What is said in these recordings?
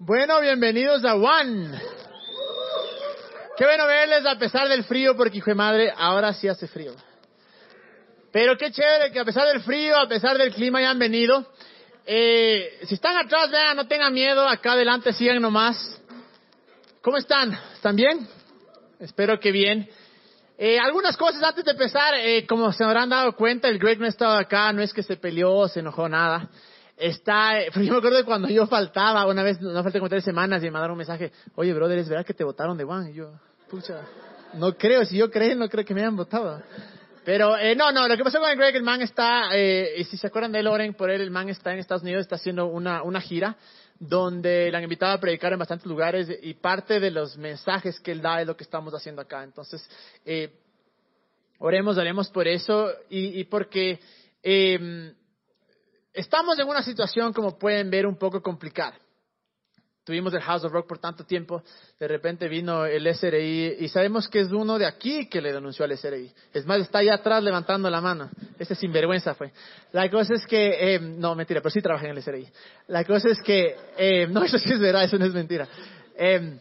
Bueno, bienvenidos a One. Qué bueno verles a pesar del frío, porque hijo de madre, ahora sí hace frío. Pero qué chévere que a pesar del frío, a pesar del clima, ya han venido. Eh, si están atrás, vean, no tengan miedo, acá adelante sigan nomás. ¿Cómo están? ¿Están bien? Espero que bien. Eh, algunas cosas antes de empezar, eh, como se habrán dado cuenta, el Greg no estaba acá, no es que se peleó, se enojó, nada. Está, yo me acuerdo de cuando yo faltaba, una vez, no falté como tres semanas, y me mandaron un mensaje, oye, brother, ¿es verdad que te votaron de One? Y yo, pucha, no creo, si yo creo, no creo que me hayan votado. Pero, eh, no, no, lo que pasó con Greg, el man está, eh, si se acuerdan de Loren, por él, el man está en Estados Unidos, está haciendo una, una gira donde le han invitado a predicar en bastantes lugares y parte de los mensajes que él da es lo que estamos haciendo acá. Entonces, eh, oremos, oremos por eso y, y porque eh, estamos en una situación, como pueden ver, un poco complicada. Tuvimos el House of Rock por tanto tiempo, de repente vino el SRI y sabemos que es uno de aquí que le denunció al SRI. Es más, está allá atrás levantando la mano. Ese sinvergüenza fue. La cosa es que, eh, no, mentira, pero sí trabajé en el SRI. La cosa es que, eh, no, eso sí es verdad, eso no es mentira. Eh,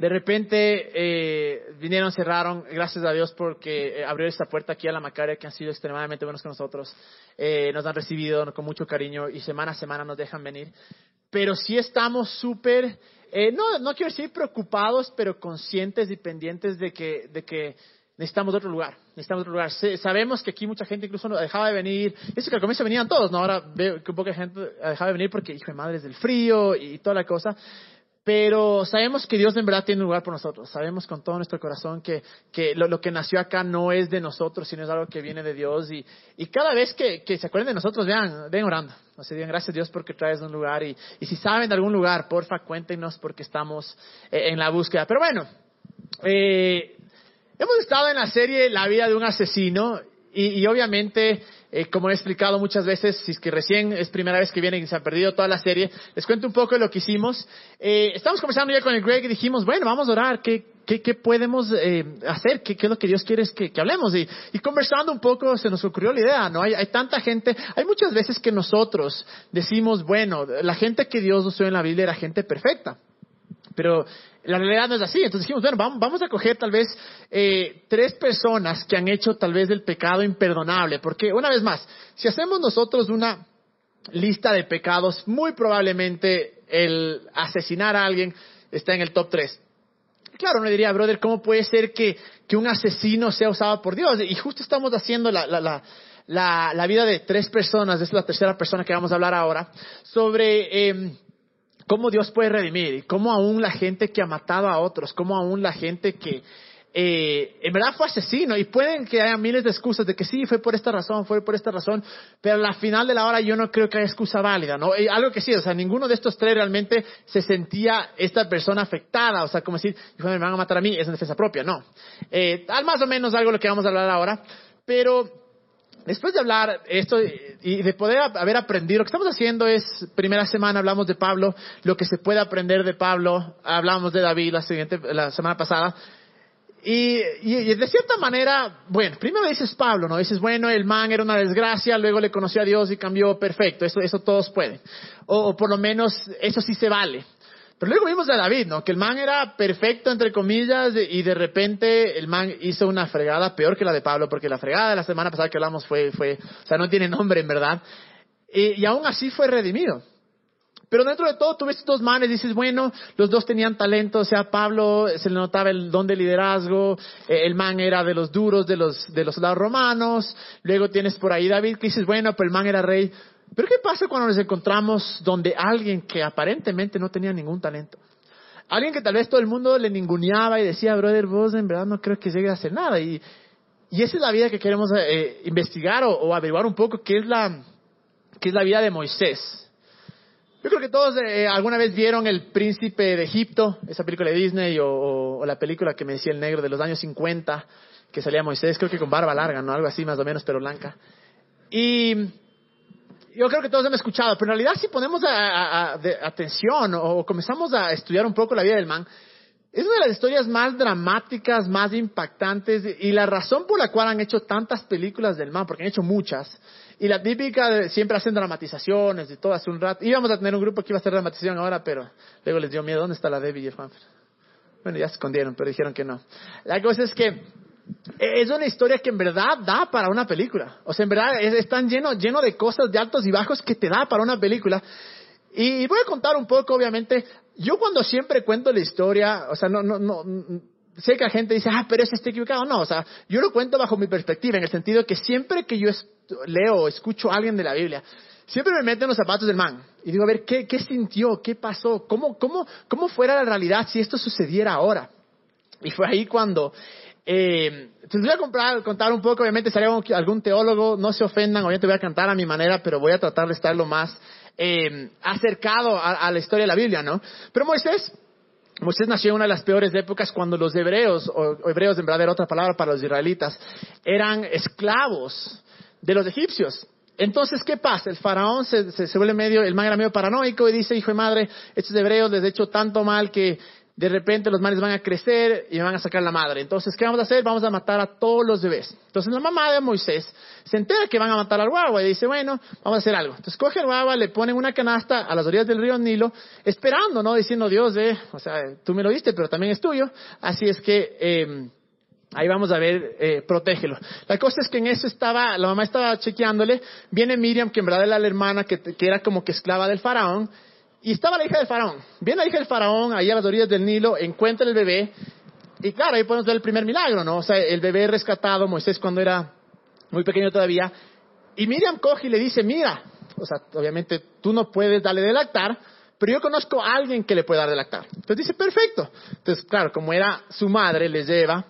de repente eh, vinieron, cerraron, gracias a Dios porque eh, abrió esta puerta aquí a la Macaria, que han sido extremadamente buenos con nosotros. Eh, nos han recibido con mucho cariño y semana a semana nos dejan venir. Pero sí estamos súper, eh, no, no quiero decir preocupados, pero conscientes y pendientes de que, de que necesitamos otro lugar. Necesitamos otro lugar. Sabemos que aquí mucha gente incluso dejaba de venir. Eso que al comienzo venían todos, ¿no? Ahora veo que poca gente dejaba de venir porque, hijo de madre, del frío y toda la cosa. Pero sabemos que Dios en verdad tiene un lugar por nosotros. Sabemos con todo nuestro corazón que, lo que nació acá no es de nosotros, sino es algo que viene de Dios. Y, y cada vez que, que se acuerden de nosotros, vean, ven orando. O sea, digan gracias a Dios porque traes un lugar. Y, y si saben de algún lugar, porfa, cuéntenos porque estamos eh, en la búsqueda. Pero bueno, eh, hemos estado en la serie La vida de un asesino. Y, y obviamente, eh, como he explicado muchas veces, si es que recién es primera vez que vienen y se han perdido toda la serie, les cuento un poco de lo que hicimos. Eh, estamos conversando ya con el Greg y dijimos, bueno, vamos a orar, ¿qué, qué, qué podemos eh, hacer? ¿Qué, ¿Qué es lo que Dios quiere es que, que hablemos? Y, y conversando un poco se nos ocurrió la idea, ¿no? Hay, hay tanta gente, hay muchas veces que nosotros decimos, bueno, la gente que Dios usó en la Biblia era gente perfecta. Pero la realidad no es así. Entonces dijimos, bueno, vamos, a coger tal vez eh, tres personas que han hecho tal vez del pecado imperdonable. Porque, una vez más, si hacemos nosotros una lista de pecados, muy probablemente el asesinar a alguien está en el top tres. Claro, uno diría, brother, ¿cómo puede ser que, que un asesino sea usado por Dios? Y justo estamos haciendo la, la, la, la, la vida de tres personas, es la tercera persona que vamos a hablar ahora, sobre... Eh, cómo Dios puede redimir y cómo aún la gente que ha matado a otros, cómo aún la gente que eh, en verdad fue asesino y pueden que haya miles de excusas de que sí, fue por esta razón, fue por esta razón, pero a la final de la hora yo no creo que haya excusa válida, ¿no? Algo que sí, o sea, ninguno de estos tres realmente se sentía esta persona afectada, o sea, como decir, me van a matar a mí, es en defensa propia, no. Eh, más o menos algo lo que vamos a hablar ahora, pero después de hablar esto y de poder haber aprendido, lo que estamos haciendo es, primera semana hablamos de Pablo, lo que se puede aprender de Pablo, hablamos de David la, siguiente, la semana pasada, y, y, de cierta manera, bueno, primero dices Pablo, ¿no? Dices, bueno, el man era una desgracia, luego le conoció a Dios y cambió perfecto, eso, eso todos pueden. O, o por lo menos, eso sí se vale. Pero luego vimos a David, ¿no? Que el man era perfecto, entre comillas, y de repente el man hizo una fregada peor que la de Pablo, porque la fregada de la semana pasada que hablamos fue, fue o sea, no tiene nombre en verdad. Y, aún así fue redimido. Pero dentro de todo, tú ves estos manes dices, bueno, los dos tenían talento, o sea, Pablo se le notaba el don de liderazgo, eh, el man era de los duros de los, de los soldados romanos, luego tienes por ahí David que dices, bueno, pero el man era rey. Pero ¿qué pasa cuando nos encontramos donde alguien que aparentemente no tenía ningún talento? Alguien que tal vez todo el mundo le ninguneaba y decía, brother, vos en verdad no creo que llegue a hacer nada. Y, y esa es la vida que queremos eh, investigar o, averiguar un poco, qué es la, qué es la vida de Moisés. Yo creo que todos eh, alguna vez vieron El Príncipe de Egipto, esa película de Disney, o, o, o, la película que me decía el negro de los años 50, que salía Moisés, creo que con barba larga, ¿no? Algo así más o menos, pero blanca. Y yo creo que todos hemos escuchado, pero en realidad si ponemos a, a, a, de, atención o comenzamos a estudiar un poco la vida del man, es una de las historias más dramáticas, más impactantes y la razón por la cual han hecho tantas películas del mar, porque han hecho muchas, y la típica de siempre hacen dramatizaciones y todo hace un rato. Íbamos a tener un grupo que iba a hacer dramatización ahora, pero luego les dio miedo. ¿Dónde está la Debbie y el Juanfer? Bueno, ya se escondieron, pero dijeron que no. La cosa es que es una historia que en verdad da para una película. O sea, en verdad es, tan lleno, lleno de cosas de altos y bajos que te da para una película. Y voy a contar un poco, obviamente. Yo cuando siempre cuento la historia, o sea, no, no, no, sé que la gente dice, ah, pero ese está equivocado. No, o sea, yo lo cuento bajo mi perspectiva, en el sentido que siempre que yo leo o escucho a alguien de la Biblia, siempre me meto en los zapatos del man. Y digo, a ver, ¿qué, qué sintió? ¿Qué pasó? ¿Cómo, cómo, ¿Cómo fuera la realidad si esto sucediera ahora? Y fue ahí cuando eh, te voy a contar un poco, obviamente sería algún teólogo, no se ofendan, obviamente voy a cantar a mi manera, pero voy a tratar de estar lo más eh, acercado a, la historia de la Biblia, ¿no? Pero Moisés, Moisés nació en una de las peores épocas cuando los hebreos, o, hebreos en verdad era otra palabra para los israelitas, eran esclavos de los egipcios. Entonces, ¿qué pasa? El faraón se, se, vuelve medio, el man era medio paranoico y dice, hijo de madre, estos hebreos les he hecho tanto mal que de repente los males van a crecer y van a sacar la madre. Entonces, ¿qué vamos a hacer? Vamos a matar a todos los bebés. Entonces, la mamá de Moisés se entera que van a matar al guagua y dice, bueno, vamos a hacer algo. Entonces, coge al guagua, le ponen una canasta a las orillas del río Nilo, esperando, ¿no? Diciendo, Dios, eh, o sea, tú me lo diste, pero también es tuyo. Así es que, eh, Ahí vamos a ver, eh, protégelo. La cosa es que en eso estaba, la mamá estaba chequeándole, viene Miriam, que en verdad era la hermana, que era como que esclava del faraón, y estaba la hija del faraón. Viene la hija del faraón ahí a las orillas del Nilo, encuentra el bebé. Y claro, ahí podemos ver el primer milagro, ¿no? O sea, el bebé rescatado, Moisés cuando era muy pequeño todavía. Y Miriam coge y le dice, mira, o sea, obviamente tú no puedes darle de lactar, pero yo conozco a alguien que le puede dar de lactar. Entonces dice, perfecto. Entonces, claro, como era su madre, les lleva,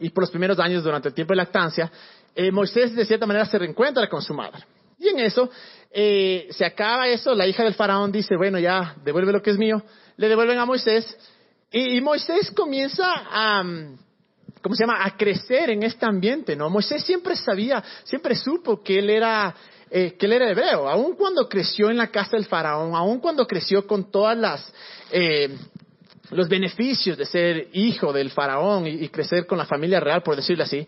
y por los primeros años durante el tiempo de lactancia, eh, Moisés de cierta manera se reencuentra con su madre. Y en eso, eh, se acaba eso, la hija del faraón dice, bueno, ya, devuelve lo que es mío, le devuelven a Moisés, y, Moisés comienza a, ¿cómo se llama?, a crecer en este ambiente, ¿no? Moisés siempre sabía, siempre supo que él era, eh, que él era hebreo, aun cuando creció en la casa del faraón, aun cuando creció con todas las, eh, los beneficios de ser hijo del faraón y, y crecer con la familia real, por decirlo así,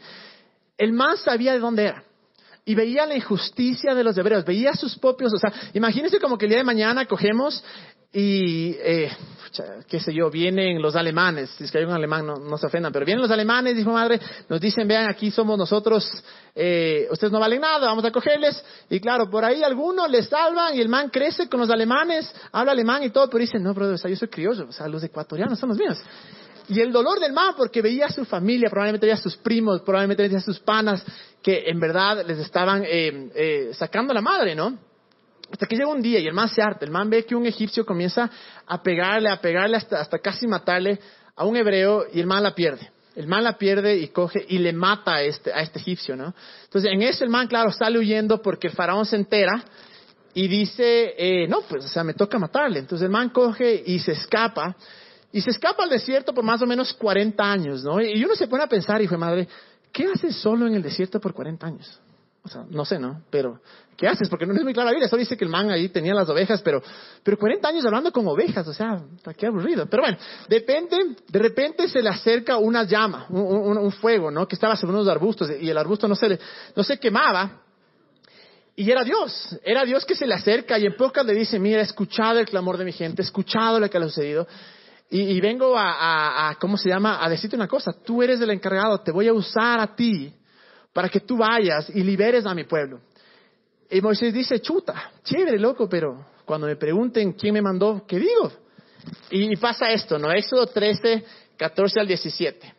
el más sabía de dónde era y veía la injusticia de los hebreos, veía sus propios, o sea, imagínense como que el día de mañana cogemos y, eh, qué sé yo, vienen los alemanes, si es que hay un alemán, no, se ofendan, pero vienen los alemanes, dijo madre, nos dicen, vean, aquí somos nosotros, eh, ustedes no valen nada, vamos a cogerles, y claro, por ahí algunos les salvan y el man crece con los alemanes, habla alemán y todo, pero dicen, no, brother, o sea, yo soy criollo, o sea, los ecuatorianos son los míos. Y el dolor del man, porque veía a su familia, probablemente veía a sus primos, probablemente veía a sus panas, que en verdad les estaban eh, eh, sacando la madre, ¿no? Hasta que llega un día y el man se harta, el man ve que un egipcio comienza a pegarle, a pegarle hasta, casi matarle a un hebreo y el man la pierde. El man la pierde y coge y le mata a este, a este egipcio, ¿no? Entonces en eso el man, claro, sale huyendo porque el faraón se entera y dice, eh, no, pues, o sea, me toca matarle. Entonces el man coge y se escapa y se escapa al desierto por más o menos 40 años, ¿no? Y uno se pone a pensar, hijo de madre, ¿qué haces solo en el desierto por 40 años? O sea, no sé, ¿no? Pero, ¿qué haces? Porque no es muy clara la Biblia. Solo dice que el man ahí tenía las ovejas, pero, pero 40 años hablando con ovejas, o sea, qué aburrido. Pero bueno, depende, de repente se le acerca una llama, un, fuego, ¿no? Que estaba sobre unos arbustos y el arbusto no se, no se quemaba. Y era Dios, era Dios que se le acerca y en pocas le dice, mira, he escuchado el clamor de mi gente, escuchado lo que le ha sucedido. Y, vengo a, ¿cómo se llama? A decirte una cosa, tú eres el encargado, te voy a usar a ti para que tú vayas y liberes a mi pueblo. Y Moisés dice, chuta, chévere, loco, pero cuando me pregunten quién me mandó, ¿qué digo? Y, pasa esto, ¿no? Éxodo 13, 14 al 17.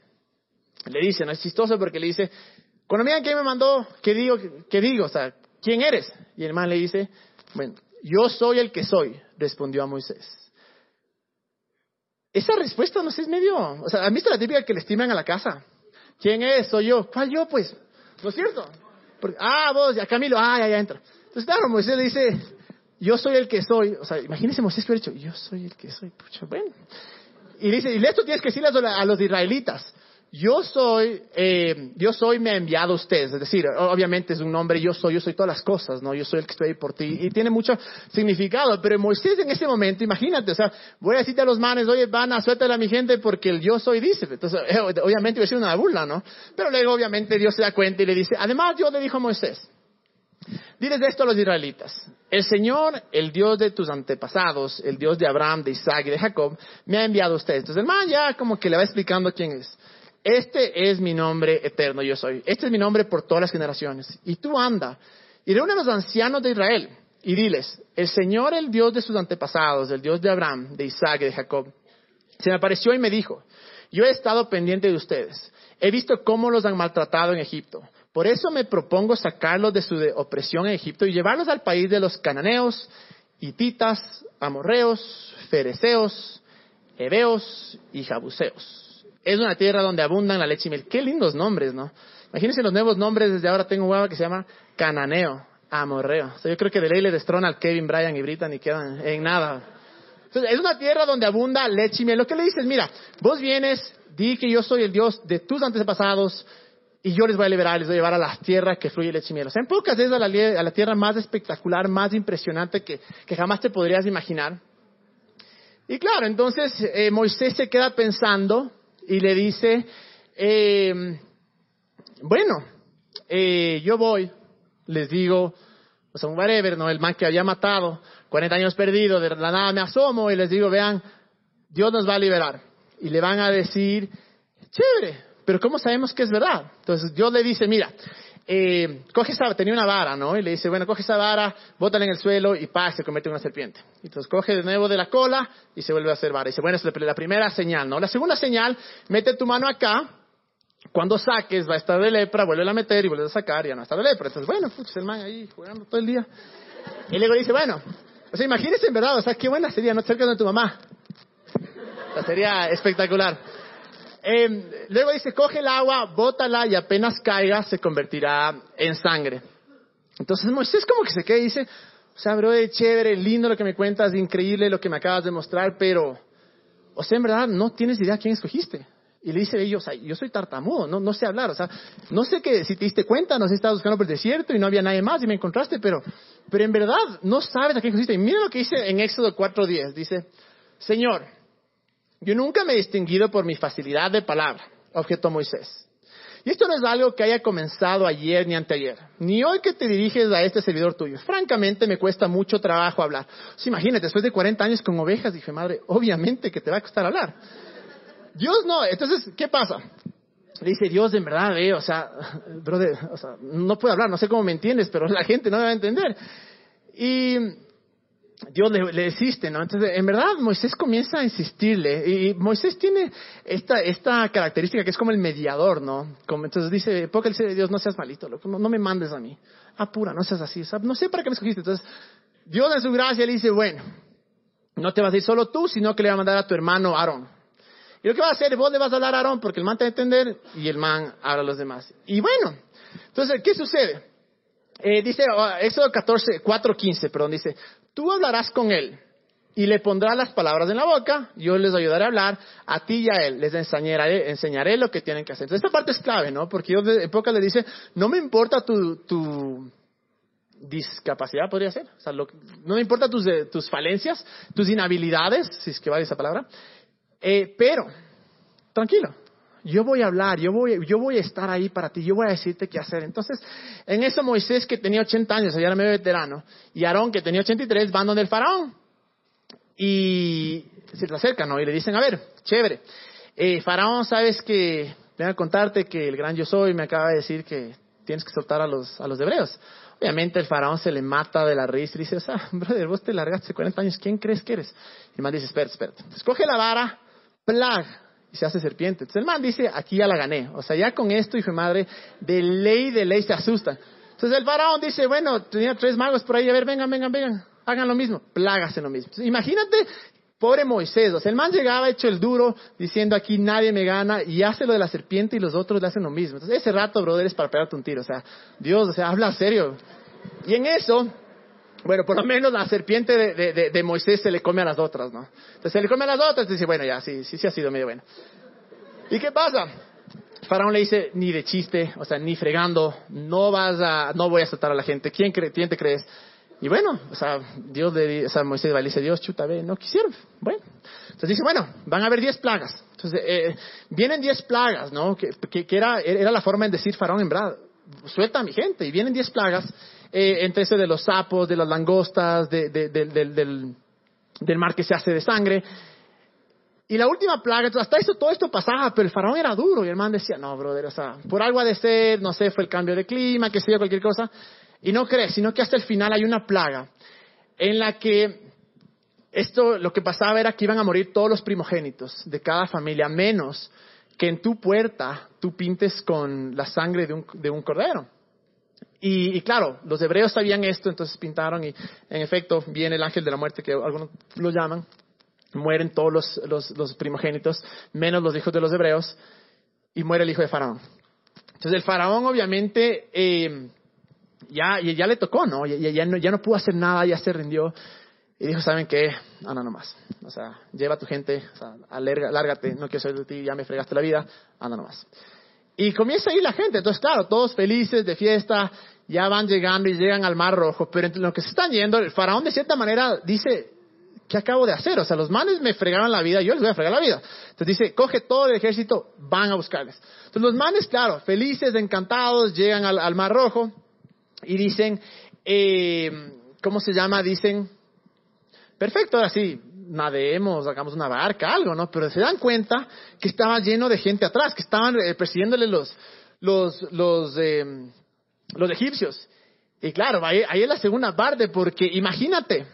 Le dice, no es chistoso porque le dice, cuando me digan quién me mandó, ¿qué digo? ¿Qué digo? O sea, ¿quién eres? Y el man le dice, bueno, yo soy el que soy, respondió a Moisés. Esa respuesta no sé, es medio. O sea, ¿han visto la típica que le estiman a la casa? ¿Quién es? Soy yo. ¿Cuál yo, pues? ¿No es cierto? ah, vos, ya Camilo, ah, ya, ya entra. Entonces, claro, Moisés le dice, yo soy el que soy. O sea, imagínense Moisés que hubiera dicho, yo soy el que soy. Pucha, bueno. Y dice, y esto tienes que decirle a los israelitas. Yo soy, eh, yo soy, me ha enviado a ustedes. Es decir, obviamente es un nombre, yo soy, yo soy todas las cosas, ¿no? Yo soy el que estoy ahí por ti. Y tiene mucho significado. Pero Moisés en ese momento, imagínate, o sea, voy a decirte a los manes, oye, van a suéltale a mi gente porque el yo soy dice. Entonces, eh, obviamente iba a ser una burla, ¿no? Pero luego, obviamente, Dios se da cuenta y le dice, además, Dios le dijo a Moisés, Diles esto a los israelitas. El Señor, el Dios de tus antepasados, el Dios de Abraham, de Isaac y de Jacob, me ha enviado a ustedes. Entonces el man ya como que le va explicando quién es. Este es mi nombre eterno, yo soy. Este es mi nombre por todas las generaciones. Y tú anda y reúne a los ancianos de Israel y diles, el Señor, el Dios de sus antepasados, el Dios de Abraham, de Isaac y de Jacob, se me apareció y me dijo, yo he estado pendiente de ustedes. He visto cómo los han maltratado en Egipto. Por eso me propongo sacarlos de su opresión en Egipto y llevarlos al país de los cananeos, hititas, amorreos, fereceos, heveos y jabuseos es una tierra donde abundan la leche y miel. Qué lindos nombres, ¿no? Imagínense los nuevos nombres. Desde ahora tengo un guava que se llama Cananeo, Amorreo. yo creo que de ley le destrona al Kevin, Bryan y Brittany y quedan en nada. Entonces, es una tierra donde abunda leche y miel. Lo que le dices, mira, vos vienes, di que yo soy el Dios de tus antepasados y yo les voy a liberar, les voy a llevar a la tierra que fluye leche y miel. O sea, en pocas la, a la tierra más espectacular, más impresionante que, que jamás te podrías imaginar. Y claro, entonces eh, Moisés se queda pensando y le dice, eh, bueno, eh, yo voy, les digo, o sea, un whatever, ¿no? El man que había matado, 40 años perdido, de la nada me asomo y les digo, vean, Dios nos va a liberar. Y le van a decir, chévere, pero ¿cómo sabemos que es verdad? Entonces Dios le dice, mira, eh, coge esa, tenía una vara, ¿no? Y le dice, bueno, coge esa vara, bótala en el suelo y pa, se convierte en una serpiente. Entonces coge de nuevo de la cola y se vuelve a hacer vara. Y dice, bueno, es la primera señal, ¿no? La segunda señal, mete tu mano acá, cuando saques va a estar de lepra, vuelve a meter y vuelve a sacar y ya no está de lepra. Entonces, bueno, pues el ahí jugando todo el día. Y luego dice, bueno, o sea, imagínese en verdad, o sea, qué buena sería no cerca de tu mamá. O sea, sería espectacular. Eh, luego dice, coge el agua, bótala y apenas caiga se convertirá en sangre. Entonces Moisés como que se queda y dice, o sea, bro, chévere, lindo lo que me cuentas, increíble lo que me acabas de mostrar, pero, o sea, en verdad no tienes idea quién escogiste. Y le dice ellos, yo soy tartamudo, no, no sé hablar, o sea, no sé que si te diste cuenta, no sé estabas buscando por el desierto y no había nadie más y me encontraste, pero, pero en verdad no sabes a quién escogiste. Y mira lo que dice en Éxodo 4.10, dice, Señor, yo nunca me he distinguido por mi facilidad de palabra, objeto Moisés. Y esto no es algo que haya comenzado ayer ni anteayer, ni hoy que te diriges a este servidor tuyo. Francamente me cuesta mucho trabajo hablar. imagínate, después de 40 años con ovejas, dije, madre, obviamente que te va a costar hablar. Dios no, entonces, ¿qué pasa? Le dice Dios, en verdad, eh, o sea, brother, o sea, no puedo hablar, no sé cómo me entiendes, pero la gente no me va a entender. Y Dios le, le, insiste, ¿no? Entonces, en verdad, Moisés comienza a insistirle. Y Moisés tiene esta, esta característica que es como el mediador, ¿no? Como, entonces dice, el de Dios, no seas malito, no, no, me mandes a mí. Apura, no seas así. no sé para qué me escogiste. Entonces, Dios en su gracia le dice, bueno, no te vas a ir solo tú, sino que le va a mandar a tu hermano Aarón. Y lo que va a hacer, vos le vas a hablar a Aarón porque el man te va a entender y el man habla a los demás. Y bueno, entonces, ¿qué sucede? Eh, dice, oh, Éxodo 14, 4, 15, perdón, dice, tú hablarás con él y le pondrás las palabras en la boca, yo les ayudaré a hablar, a ti y a él, les enseñaré, enseñaré lo que tienen que hacer. Esta parte es clave, ¿no? Porque yo de le dice, no me importa tu, discapacidad, podría ser, o sea, no me importa tus, tus falencias, tus inhabilidades, si es que vale esa palabra, eh, pero, tranquilo, yo voy a hablar, yo voy, yo voy a estar ahí para ti, yo voy a decirte qué hacer. Entonces, en eso Moisés, que tenía 80 años, ya era medio veterano, y Aarón, que tenía 83, van donde el faraón. Y se le acercan, ¿no? Y le dicen, a ver, chévere, eh, faraón, sabes que, vengo a contarte que el gran yo soy me acaba de decir que tienes que soltar a los, a los hebreos. Obviamente el faraón se le mata de la risa y dice, o sea, brother, vos te largaste 40 años, ¿quién crees que eres? Y el man dice, espera, espera. Escoge la vara, plag, y se hace serpiente. Entonces el man dice, aquí ya la gané. O sea, ya con esto, hijo de madre, de ley, de ley se asusta. Entonces el faraón dice, bueno, tenía tres magos por ahí, a ver, vengan, vengan, vengan, hagan lo mismo, plágase lo mismo. imagínate, pobre Moisés, o sea, el man llegaba hecho el duro, diciendo aquí nadie me gana, y hace lo de la serpiente y los otros le hacen lo mismo. Entonces ese rato, brother, es para pegarte un tiro, o sea, Dios, o sea, habla serio. Y en eso, bueno, por lo menos la serpiente de, Moisés se le come a las otras, ¿no? Entonces se le come a las otras y dice, bueno, ya, sí, sí, sí ha sido medio bueno. ¿Y qué pasa? faraón le dice, ni de chiste, o sea, ni fregando, no vas a, no voy a asaltar a la gente. ¿Quién, cree, quién te crees? Y bueno, o sea, Dios le, o sea, Moisés le dice, Dios, chuta, ve, no quisieron. Bueno, entonces dice, bueno, van a haber diez plagas. Entonces, eh, vienen diez plagas, ¿no? Que, que, era, era la forma de decir faraón en verdad, suelta a mi gente. Y vienen diez plagas, eh, entre ese de los sapos, de las langostas, de, del, del, del mar que se hace de sangre. Y la última plaga, hasta eso, todo esto pasaba, pero el faraón era duro y el man decía, no, brother, o sea, por algo ha de ser, no sé, fue el cambio de clima, que sea cualquier cosa. Y no crees, sino que hasta el final hay una plaga en la que esto, lo que pasaba era que iban a morir todos los primogénitos de cada familia, menos que en tu puerta tú pintes con la sangre de un, de un cordero. Y, claro, los hebreos sabían esto, entonces pintaron y en efecto viene el ángel de la muerte, que algunos lo llaman, mueren todos los, primogénitos, menos los hijos de los hebreos, y muere el hijo de Faraón. Entonces el Faraón obviamente eh, ya, ya le tocó, ¿no? Ya, ya, no? ya no pudo hacer nada, ya se rindió. Y dijo, ¿saben qué? Anda nomás. O sea, lleva a tu gente, o sea, alerga, lárgate, no quiero ser de ti, ya me fregaste la vida, anda nomás. Y comienza a ir la gente. Entonces, claro, todos felices de fiesta, ya van llegando y llegan al Mar Rojo. Pero entre lo que se están yendo, el faraón de cierta manera dice, ¿qué acabo de hacer? O sea, los manes me fregaron la vida, yo les voy a fregar la vida. Entonces dice, coge todo el ejército, van a buscarles. Entonces los manes, claro, felices, encantados, llegan al, al Mar Rojo y dicen, eh, ¿cómo se llama? Dicen, perfecto, ahora sí, nademos, hagamos una barca, algo, ¿no? Pero se dan cuenta que estaba lleno de gente atrás, que estaban eh, persiguiéndole los, los, los, eh, los egipcios. Y claro, ahí, es la segunda parte, porque imagínate,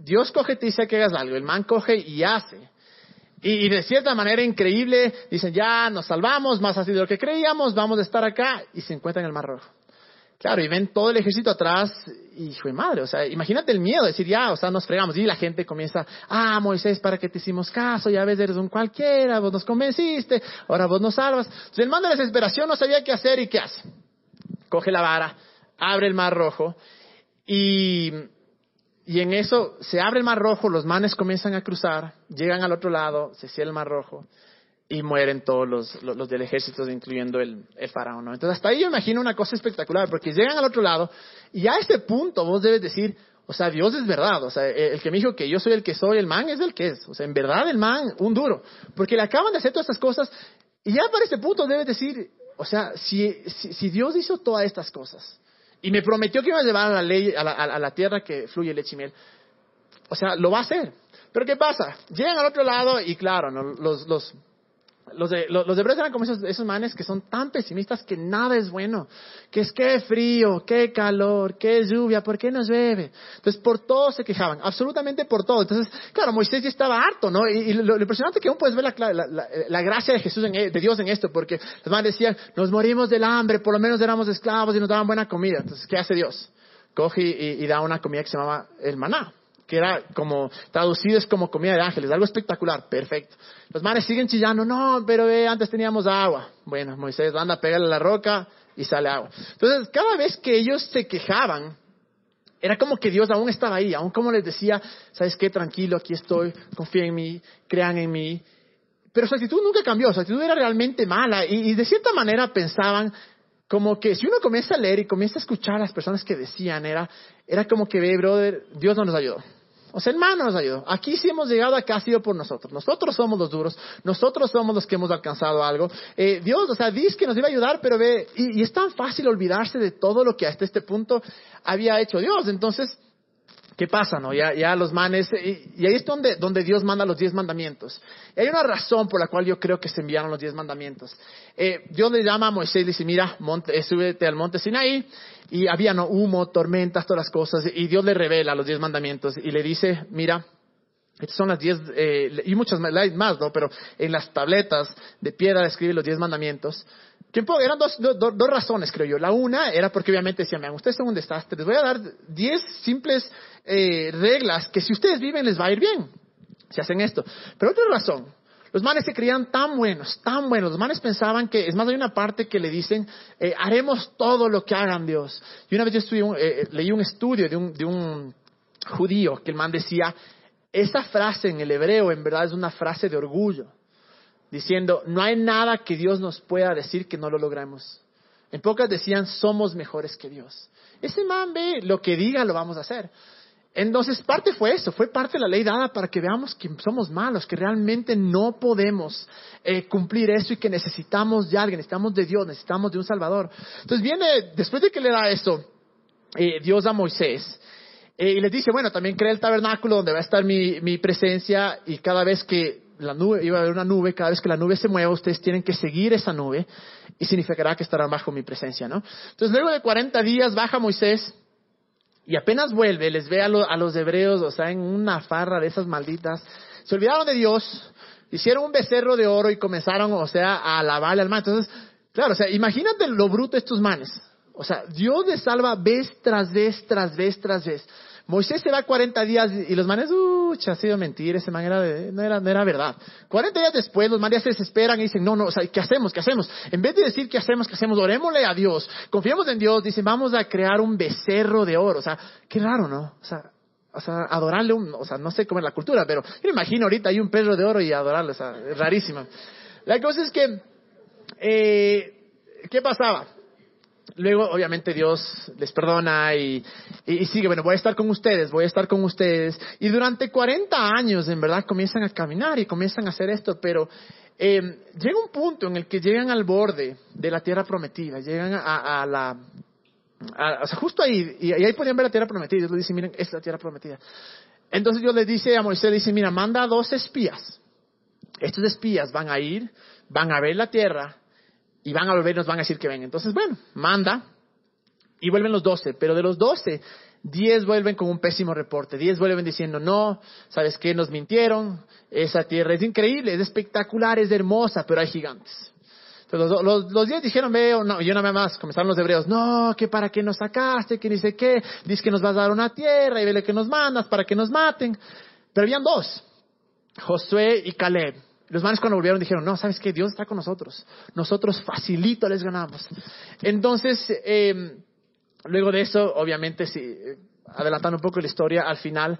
Dios coge y te dice que hagas algo, el man coge y hace. Y, y, de cierta manera increíble, dicen, ya nos salvamos, más así de lo que creíamos, vamos a estar acá, y se encuentran en el Mar Rojo. Claro, y ven todo el ejército atrás, y hijo de madre, o sea, imagínate el miedo, decir, ya, o sea, nos fregamos, y la gente comienza, ah, Moisés, para que te hicimos caso, ya ves, eres un cualquiera, vos nos convenciste, ahora vos nos salvas. Entonces el man de desesperación no sabía qué hacer, y qué hace. Coge la vara, abre el mar rojo, y, y en eso se abre el mar rojo, los manes comienzan a cruzar, llegan al otro lado, se cierra el mar rojo, y mueren todos los, los, del ejército, incluyendo el, faraón. ¿no? Entonces, hasta ahí yo imagino una cosa espectacular, porque llegan al otro lado y a este punto vos debes decir, o sea, Dios es verdad, o sea, el que me dijo que yo soy el que soy, el man es el que es, o sea, en verdad el man, un duro, porque le acaban de hacer todas estas cosas y ya para este punto debes decir, o sea, si, si, si Dios hizo todas estas cosas y me prometió que iba a llevar a la, ley, a la, a la tierra que fluye leche y miel, o sea, lo va a hacer. Pero ¿qué pasa? Llegan al otro lado y claro, ¿no? los, los los, de, los, los hebreos eran como esos, esos, manes que son tan pesimistas que nada es bueno. Que es qué frío, qué calor, qué lluvia, ¿por qué no llueve? Entonces por todo se quejaban, absolutamente por todo. Entonces, claro, Moisés ya estaba harto, ¿no? Y, y lo, lo, impresionante que aún puedes ver la, la, la, la gracia de Jesús, en, de Dios en esto, porque los manes decían, nos morimos del hambre, por lo menos éramos esclavos y nos daban buena comida. Entonces, ¿qué hace Dios? Coge y, y da una comida que se llamaba el maná que era como traducido es como comida de ángeles, algo espectacular, perfecto. Los mares siguen chillando, no, pero eh, antes teníamos agua. Bueno, Moisés anda a pegarle a la roca y sale agua. Entonces, cada vez que ellos se quejaban, era como que Dios aún estaba ahí, aún como les decía, ¿sabes qué? Tranquilo, aquí estoy, confía en mí, crean en mí. Pero su actitud nunca cambió, su actitud era realmente mala y, y de cierta manera pensaban como que si uno comienza a leer y comienza a escuchar a las personas que decían, era, era como que ve, brother, Dios no nos ayudó. O sea, hermano nos ayudó. Aquí sí hemos llegado, acá ha sido por nosotros. Nosotros somos los duros, nosotros somos los que hemos alcanzado algo. Eh, Dios, o sea, dice que nos iba a ayudar, pero ve, y, es tan fácil olvidarse de todo lo que hasta este punto había hecho Dios. Entonces, ¿qué pasa, no? Ya, ya los manes, y, y ahí es donde, donde Dios manda los diez mandamientos. Y hay una razón por la cual yo creo que se enviaron los diez mandamientos. Eh, Dios le llama a Moisés y dice, mira, monte, eh, súbete al monte Sinaí, y había ¿no? humo, tormentas, todas las cosas, y Dios le revela los diez mandamientos y le dice, mira, estas son las diez, eh, y muchas más, ¿no? Pero en las tabletas de piedra escribe los diez mandamientos. Eran dos, do, do, dos razones, creo yo. La una era porque obviamente decían, vean, ustedes son un desastre, les voy a dar diez simples eh, reglas que si ustedes viven les va a ir bien, si hacen esto. Pero otra razón, los manes se creían tan buenos, tan buenos. Los manes pensaban que, es más, hay una parte que le dicen, eh, haremos todo lo que hagan Dios. Y una vez yo estudié un, leí un estudio de un, de un judío que el man decía, esa frase en el hebreo en verdad es una frase de orgullo. diciendo, no hay nada que Dios nos pueda decir que no lo logremos. En pocas decían, somos mejores que Dios. Ese man ve, lo que diga lo vamos a hacer. Entonces, parte fue eso, fue parte de la ley dada para que veamos que somos malos, que realmente no podemos eh, cumplir eso y que necesitamos de alguien, necesitamos de Dios, necesitamos de un Salvador. Entonces viene, después de que le da esto, eh, Dios a Moisés, eh, y les dice, bueno, también crea el tabernáculo donde va a estar mi, mi presencia y cada vez que la nube, iba a haber una nube, cada vez que la nube se mueva, ustedes tienen que seguir esa nube y significará que estarán bajo mi presencia, ¿no? Entonces luego de 40 días baja Moisés y apenas vuelve, les ve a, los hebreos, o sea, en una farra de esas malditas, se olvidaron de Dios, hicieron un becerro de oro y comenzaron, o sea, a alabarle al man. Entonces, claro, o sea, imagínate lo bruto estos manes. O sea, Dios les salva vez tras vez, tras vez, tras vez. Moisés se va 40 días y los manes, uh, ha sido mentira, ese man era no, era, no era verdad. 40 días después los manes se desesperan y dicen, no, no, o sea, ¿qué hacemos? ¿Qué hacemos? En vez de decir qué hacemos, qué hacemos, orémosle a Dios, confiemos en Dios, dicen, vamos a crear un becerro de oro. O sea, qué raro, ¿no? O sea, o sea, adorarle un, o sea, no sé cómo es la cultura, pero yo me imagino ahorita hay un perro de oro y adorarle, o sea, es rarísimo. La cosa es que, eh, ¿qué pasaba? Luego, obviamente, Dios les perdona y, sigue, bueno, voy a estar con ustedes, voy a estar con ustedes. Y durante 40 años, en verdad, comienzan a caminar y comienzan a hacer esto, pero eh, llega un punto en el que llegan al borde de la tierra prometida, llegan a, la... o sea, justo ahí, y, ahí podían ver la tierra prometida. Dios dice, miren, es la tierra prometida. Entonces Dios les dice a Moisés, dice, mira, manda a dos espías. Estos espías van a ir, van a ver la tierra y van a volver nos van a decir que ven. Entonces, bueno, manda y vuelven los doce, pero de los doce, diez vuelven con un pésimo reporte, diez vuelven diciendo, no, ¿sabes qué? Nos mintieron, esa tierra es increíble, es espectacular, es hermosa, pero hay gigantes. Entonces, los, diez dijeron, veo, no, y una vez más, comenzaron los hebreos, no, que para qué nos sacaste, que dice qué, dice que nos vas a dar una tierra y vele que nos mandas para que nos maten. Pero habían dos, Josué y Caleb. Los manes cuando volvieron dijeron, no, ¿sabes qué? Dios está con nosotros. Nosotros facilito les ganamos. Entonces, eh, luego de eso, obviamente, si, adelantando un poco la historia, al final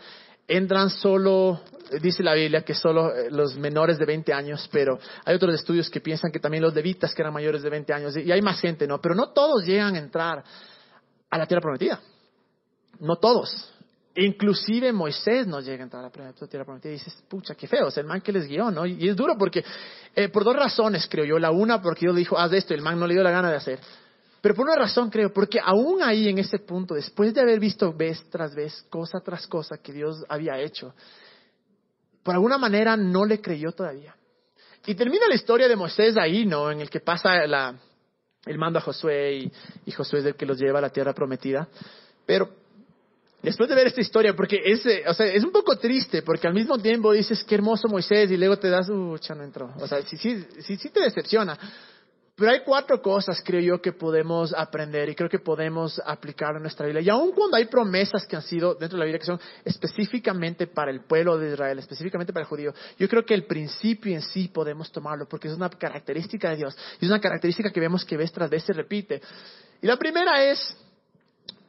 entran solo, dice la Biblia que solo eh, los menores de 20 años, pero hay otros estudios que piensan que también los levitas que eran mayores de 20 años, y hay más gente, ¿no? Pero no todos llegan a entrar a la tierra prometida. No todos. Inclusive Moisés no llega a entrar a la tierra prometida y dices, pucha, qué feo, es el man que les guió, ¿no? Y es duro porque, eh, por dos razones creo yo. La una, porque Dios le dijo, haz esto, y el man no le dio la gana de hacer. Pero por una razón creo, porque aún ahí en ese punto, después de haber visto vez tras vez, cosa tras cosa que Dios había hecho, por alguna manera no le creyó todavía. Y termina la historia de Moisés ahí, ¿no? En el que pasa la, el mando a Josué y, y Josué es el que los lleva a la tierra prometida. Pero después de ver esta historia, porque es, eh, o sea, es un poco triste, porque al mismo tiempo dices, qué hermoso Moisés, y luego te das, uh, no entró. O sea, sí, sí, sí, te decepciona. Pero hay cuatro cosas, creo yo, que podemos aprender y creo que podemos aplicar en nuestra vida. Y aun cuando hay promesas que han sido dentro de la Biblia que son específicamente para el pueblo de Israel, específicamente para el judío, yo creo que el principio en sí podemos tomarlo porque es una característica de Dios y es una característica que vemos que vez tras vez se repite. Y la primera es,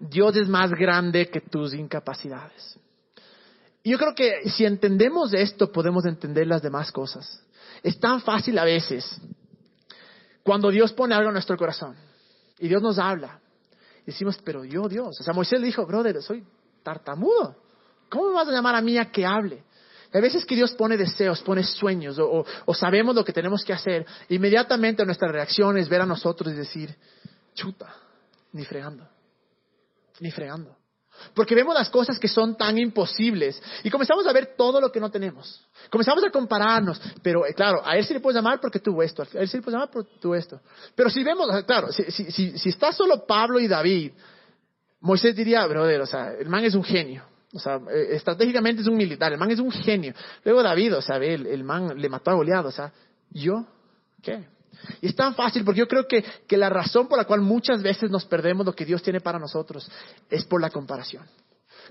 Dios es más grande que tus incapacidades. Y yo creo que si entendemos esto, podemos entender las demás cosas. Es tan fácil a veces cuando Dios pone algo en nuestro corazón y Dios nos habla. Decimos, pero yo, Dios. O sea, Moisés le dijo, brother, soy tartamudo. ¿Cómo me vas a llamar a mí a que hable? a veces que Dios pone deseos, pone sueños o, o, sabemos lo que tenemos que hacer, inmediatamente nuestra reacción es ver a nosotros y decir, chuta, ni fregando ni fregando. Porque vemos las cosas que son tan imposibles y comenzamos a ver todo lo que no tenemos. Comenzamos a compararnos, pero eh, claro, a él sí le puedes llamar porque tuvo esto, a él sí le puedes llamar porque tuvo esto. Pero si vemos, claro, si, si, si, está solo Pablo y David, Moisés diría, brother, o sea, el man es un genio. O sea, eh, estratégicamente es un militar, el man es un genio. Luego David, o sea, el, el man le mató a Goliat, o sea, ¿yo qué? Y es tan fácil porque yo creo que, que la razón por la cual muchas veces nos perdemos lo que Dios tiene para nosotros es por la comparación.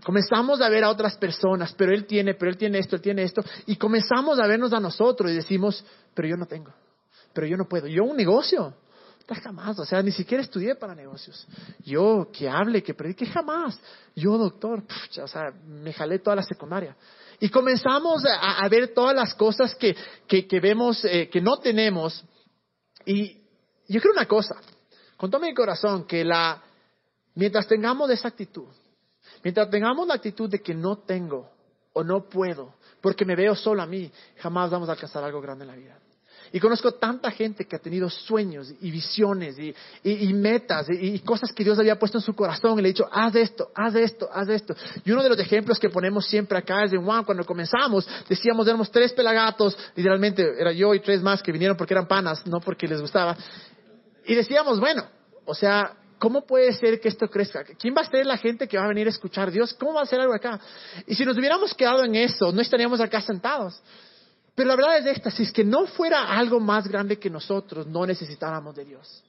Comenzamos a ver a otras personas, pero Él tiene, pero Él tiene esto, Él tiene esto, y comenzamos a vernos a nosotros y decimos, pero yo no tengo, pero yo no puedo, yo un negocio, Jamás, o sea, ni siquiera estudié para negocios. Yo que hable, que predique, jamás. Yo, doctor, o sea, me jalé toda la secundaria. Y comenzamos a, ver todas las cosas que, que, vemos, eh, que no tenemos. Y yo creo una cosa, con todo mi corazón, que la, mientras tengamos esa actitud, mientras tengamos la actitud de que no tengo o no puedo, porque me veo solo a mí, jamás vamos a alcanzar algo grande en la vida. Y conozco tanta gente que ha tenido sueños y visiones y, metas y, cosas que Dios había puesto en su corazón y le ha dicho, haz esto, haz esto, haz esto. Y uno de los ejemplos que ponemos siempre acá es de Juan, cuando comenzamos, decíamos, éramos tres pelagatos, literalmente era yo y tres más que vinieron porque eran panas, no porque les gustaba. Y decíamos, bueno, o sea, ¿cómo puede ser que esto crezca? ¿Quién va a ser la gente que va a venir a escuchar a Dios? ¿Cómo va a ser algo acá? Y si nos hubiéramos quedado en eso, no estaríamos acá sentados. Pero la verdad es esta, si es que no fuera algo más grande que nosotros, no necesitáramos de Dios.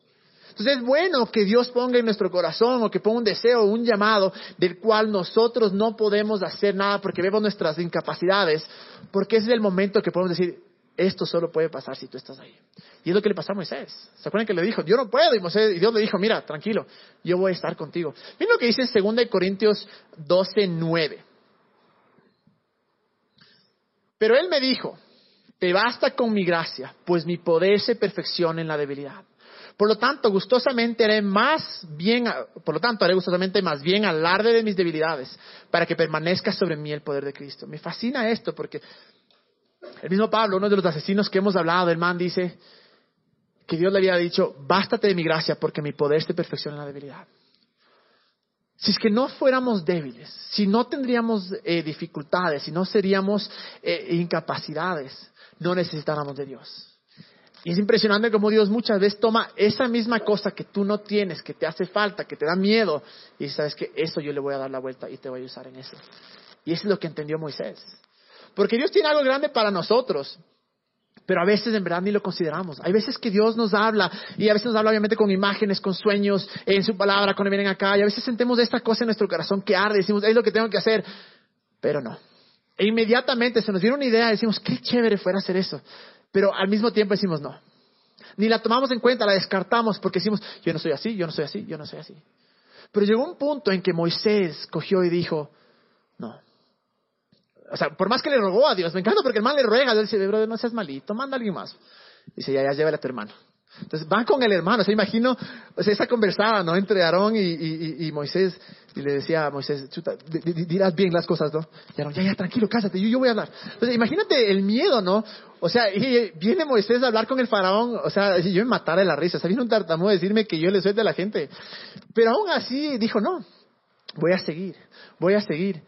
Entonces es bueno que Dios ponga en nuestro corazón o que ponga un deseo, un llamado del cual nosotros no podemos hacer nada porque vemos nuestras incapacidades, porque ese es el momento que podemos decir, esto solo puede pasar si tú estás ahí. Y es lo que le pasó a Moisés. ¿Se acuerdan que le dijo, yo no puedo? Y, Moisés, y Dios le dijo, mira, tranquilo, yo voy a estar contigo. Miren lo que dice en 2 Corintios 12, 9. Pero él me dijo, te basta con mi gracia, pues mi poder se perfecciona en la debilidad. Por lo tanto, gustosamente haré más bien, por lo tanto, haré gustosamente más bien alarde de mis debilidades, para que permanezca sobre mí el poder de Cristo. Me fascina esto porque el mismo Pablo, uno de los asesinos que hemos hablado, el man dice que Dios le había dicho, bástate de mi gracia porque mi poder se perfecciona en la debilidad. Si es que no fuéramos débiles, si no tendríamos eh, dificultades, si no seríamos eh, incapacidades, no necesitáramos de Dios. Y es impresionante cómo Dios muchas veces toma esa misma cosa que tú no tienes, que te hace falta, que te da miedo, y sabes que eso yo le voy a dar la vuelta y te voy a usar en eso. Y eso es lo que entendió Moisés. Porque Dios tiene algo grande para nosotros, pero a veces en verdad ni lo consideramos. Hay veces que Dios nos habla, y a veces nos habla obviamente con imágenes, con sueños, en su palabra, cuando vienen acá, y a veces sentimos esta cosa en nuestro corazón que arde, decimos, es lo que tengo que hacer, pero no. E inmediatamente se nos viene una idea decimos, qué chévere fuera hacer eso. Pero al mismo tiempo decimos, no. Ni la tomamos en cuenta, la descartamos porque decimos, yo no soy así, yo no soy así, yo no soy así. Pero llegó un punto en que Moisés cogió y dijo, no. O sea, por más que le rogó a Dios, me encanta porque el mal le ruega, Dios dice, brother, no seas malito, manda a alguien más. Dice, ya, ya, llévale a tu hermano. Entonces van con el hermano, se imagino, o sea, esa conversada, ¿no? Entre Aarón y, Moisés, y le decía a Moisés, chuta, dirás bien las cosas, ¿no? Y Aarón, ya, ya, tranquilo, cásate, yo, yo voy a hablar. Entonces, imagínate el miedo, ¿no? O sea, viene Moisés a hablar con el faraón, o sea, yo me matara de la risa, o sea, viene un tartamudo a decirme que yo le suelte a la gente. Pero aún así dijo, no, voy a seguir, voy a seguir.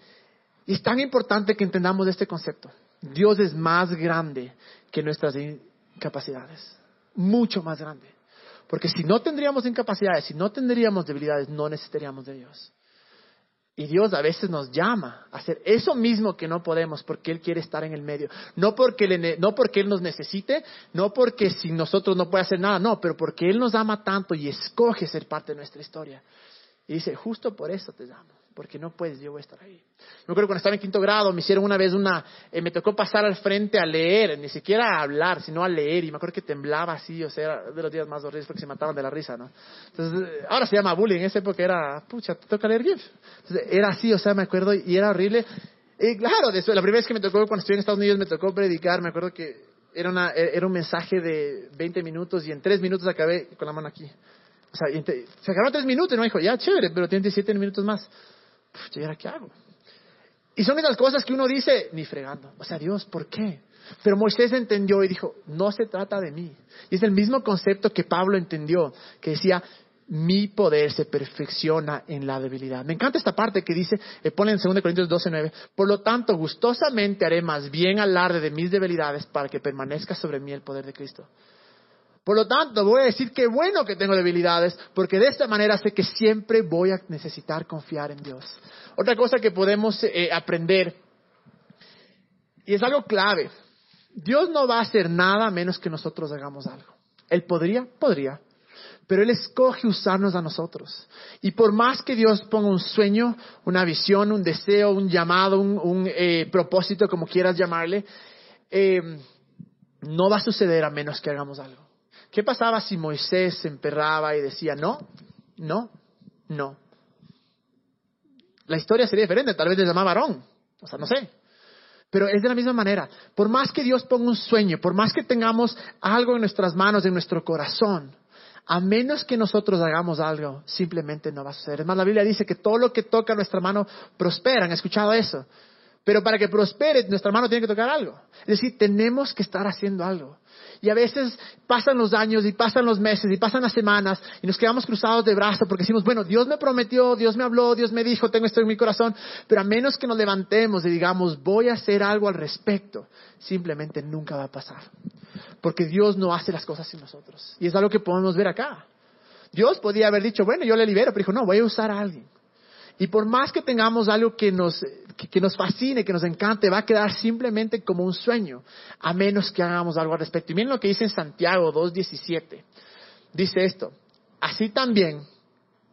Y es tan importante que entendamos este concepto. Dios es más grande que nuestras incapacidades mucho más grande. Porque si no tendríamos incapacidades, si no tendríamos debilidades, no necesitaríamos de Dios. Y Dios a veces nos llama a hacer eso mismo que no podemos porque Él quiere estar en el medio. No porque, Él, no porque Él nos necesite, no porque si nosotros no puede hacer nada, no, pero porque Él nos ama tanto y escoge ser parte de nuestra historia. Y dice, justo por eso te amo porque no puedes, yo voy a estar ahí. Yo creo que cuando estaba en quinto grado me hicieron una vez una, eh, me tocó pasar al frente a leer, ni siquiera a hablar, sino a leer, y me acuerdo que temblaba así, o sea, era de los días más horribles porque se mataban de la risa, ¿no? Entonces, eh, ahora se llama bullying, en esa época era, pucha, te toca leer GIF. Entonces, era así, o sea, me acuerdo, y era horrible. Y claro, la primera vez que me tocó, cuando estuve en Estados Unidos, me tocó predicar, me acuerdo que era, una, era un mensaje de 20 minutos y en 3 minutos acabé con la mano aquí. O sea, se acabaron 3 minutos y no dijo, ya, chévere, pero tiene 17 minutos más. ¿Y ahora qué hago? Y son esas cosas que uno dice, ni fregando. O sea, Dios, ¿por qué? Pero Moisés entendió y dijo, no se trata de mí. Y es el mismo concepto que Pablo entendió, que decía, mi poder se perfecciona en la debilidad. Me encanta esta parte que dice, eh, pone en 2 Corintios 12, 9, por lo tanto, gustosamente haré más bien alarde de mis debilidades para que permanezca sobre mí el poder de Cristo. Por lo tanto, voy a decir que bueno que tengo debilidades, porque de esta manera sé que siempre voy a necesitar confiar en Dios. Otra cosa que podemos eh, aprender, y es algo clave, Dios no va a hacer nada menos que nosotros hagamos algo. Él podría, podría, pero Él escoge usarnos a nosotros. Y por más que Dios ponga un sueño, una visión, un deseo, un llamado, un, eh, propósito, como quieras llamarle, eh, no va a suceder a menos que hagamos algo. ¿Qué pasaba si Moisés se emperraba y decía, no, no, no? La historia sería diferente, tal vez le llamaba varón, o sea, no sé. Pero es de la misma manera. Por más que Dios ponga un sueño, por más que tengamos algo en nuestras manos, en nuestro corazón, a menos que nosotros hagamos algo, simplemente no va a suceder. Es más, la Biblia dice que todo lo que toca nuestra mano prospera. ¿Han escuchado eso? Pero para que prospere, nuestra mano tiene que tocar algo. Es decir, tenemos que estar haciendo algo. Y a veces pasan los años y pasan los meses y pasan las semanas y nos quedamos cruzados de brazos porque decimos, bueno, Dios me prometió, Dios me habló, Dios me dijo, tengo esto en mi corazón, pero a menos que nos levantemos y digamos, voy a hacer algo al respecto, simplemente nunca va a pasar. Porque Dios no hace las cosas sin nosotros. Y es algo que podemos ver acá. Dios podía haber dicho, bueno, yo le libero, pero dijo, no, voy a usar a alguien. Y por más que tengamos algo que nos, que, nos fascine, que nos encante, va a quedar simplemente como un sueño, a menos que hagamos algo al respecto. Y miren lo que dice en Santiago 2.17. Dice esto, así también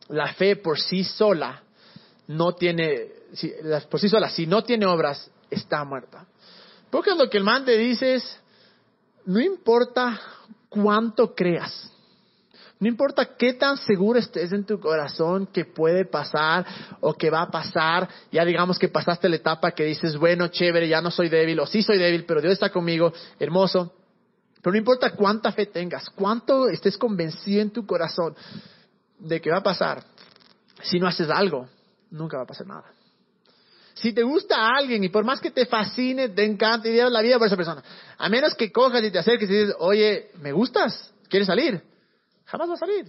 la fe por sí sola no tiene, por sí sola, si no tiene obras, está muerta. Porque lo que el man te dice es, no importa cuánto creas, no importa qué tan seguro estés en tu corazón que puede pasar o que va a pasar, ya digamos que pasaste la etapa que dices, bueno, chévere, ya no soy débil, o sí soy débil, pero Dios está conmigo, hermoso. Pero no importa cuánta fe tengas, cuánto estés convencido en tu corazón de que va a pasar, si no haces algo, nunca va a pasar nada. Si te gusta alguien y por más que te fascine, te encante y la vida por esa persona, a menos que cojas y te acerques y dices, oye, ¿me gustas? ¿Quieres salir? Jamás va a salir.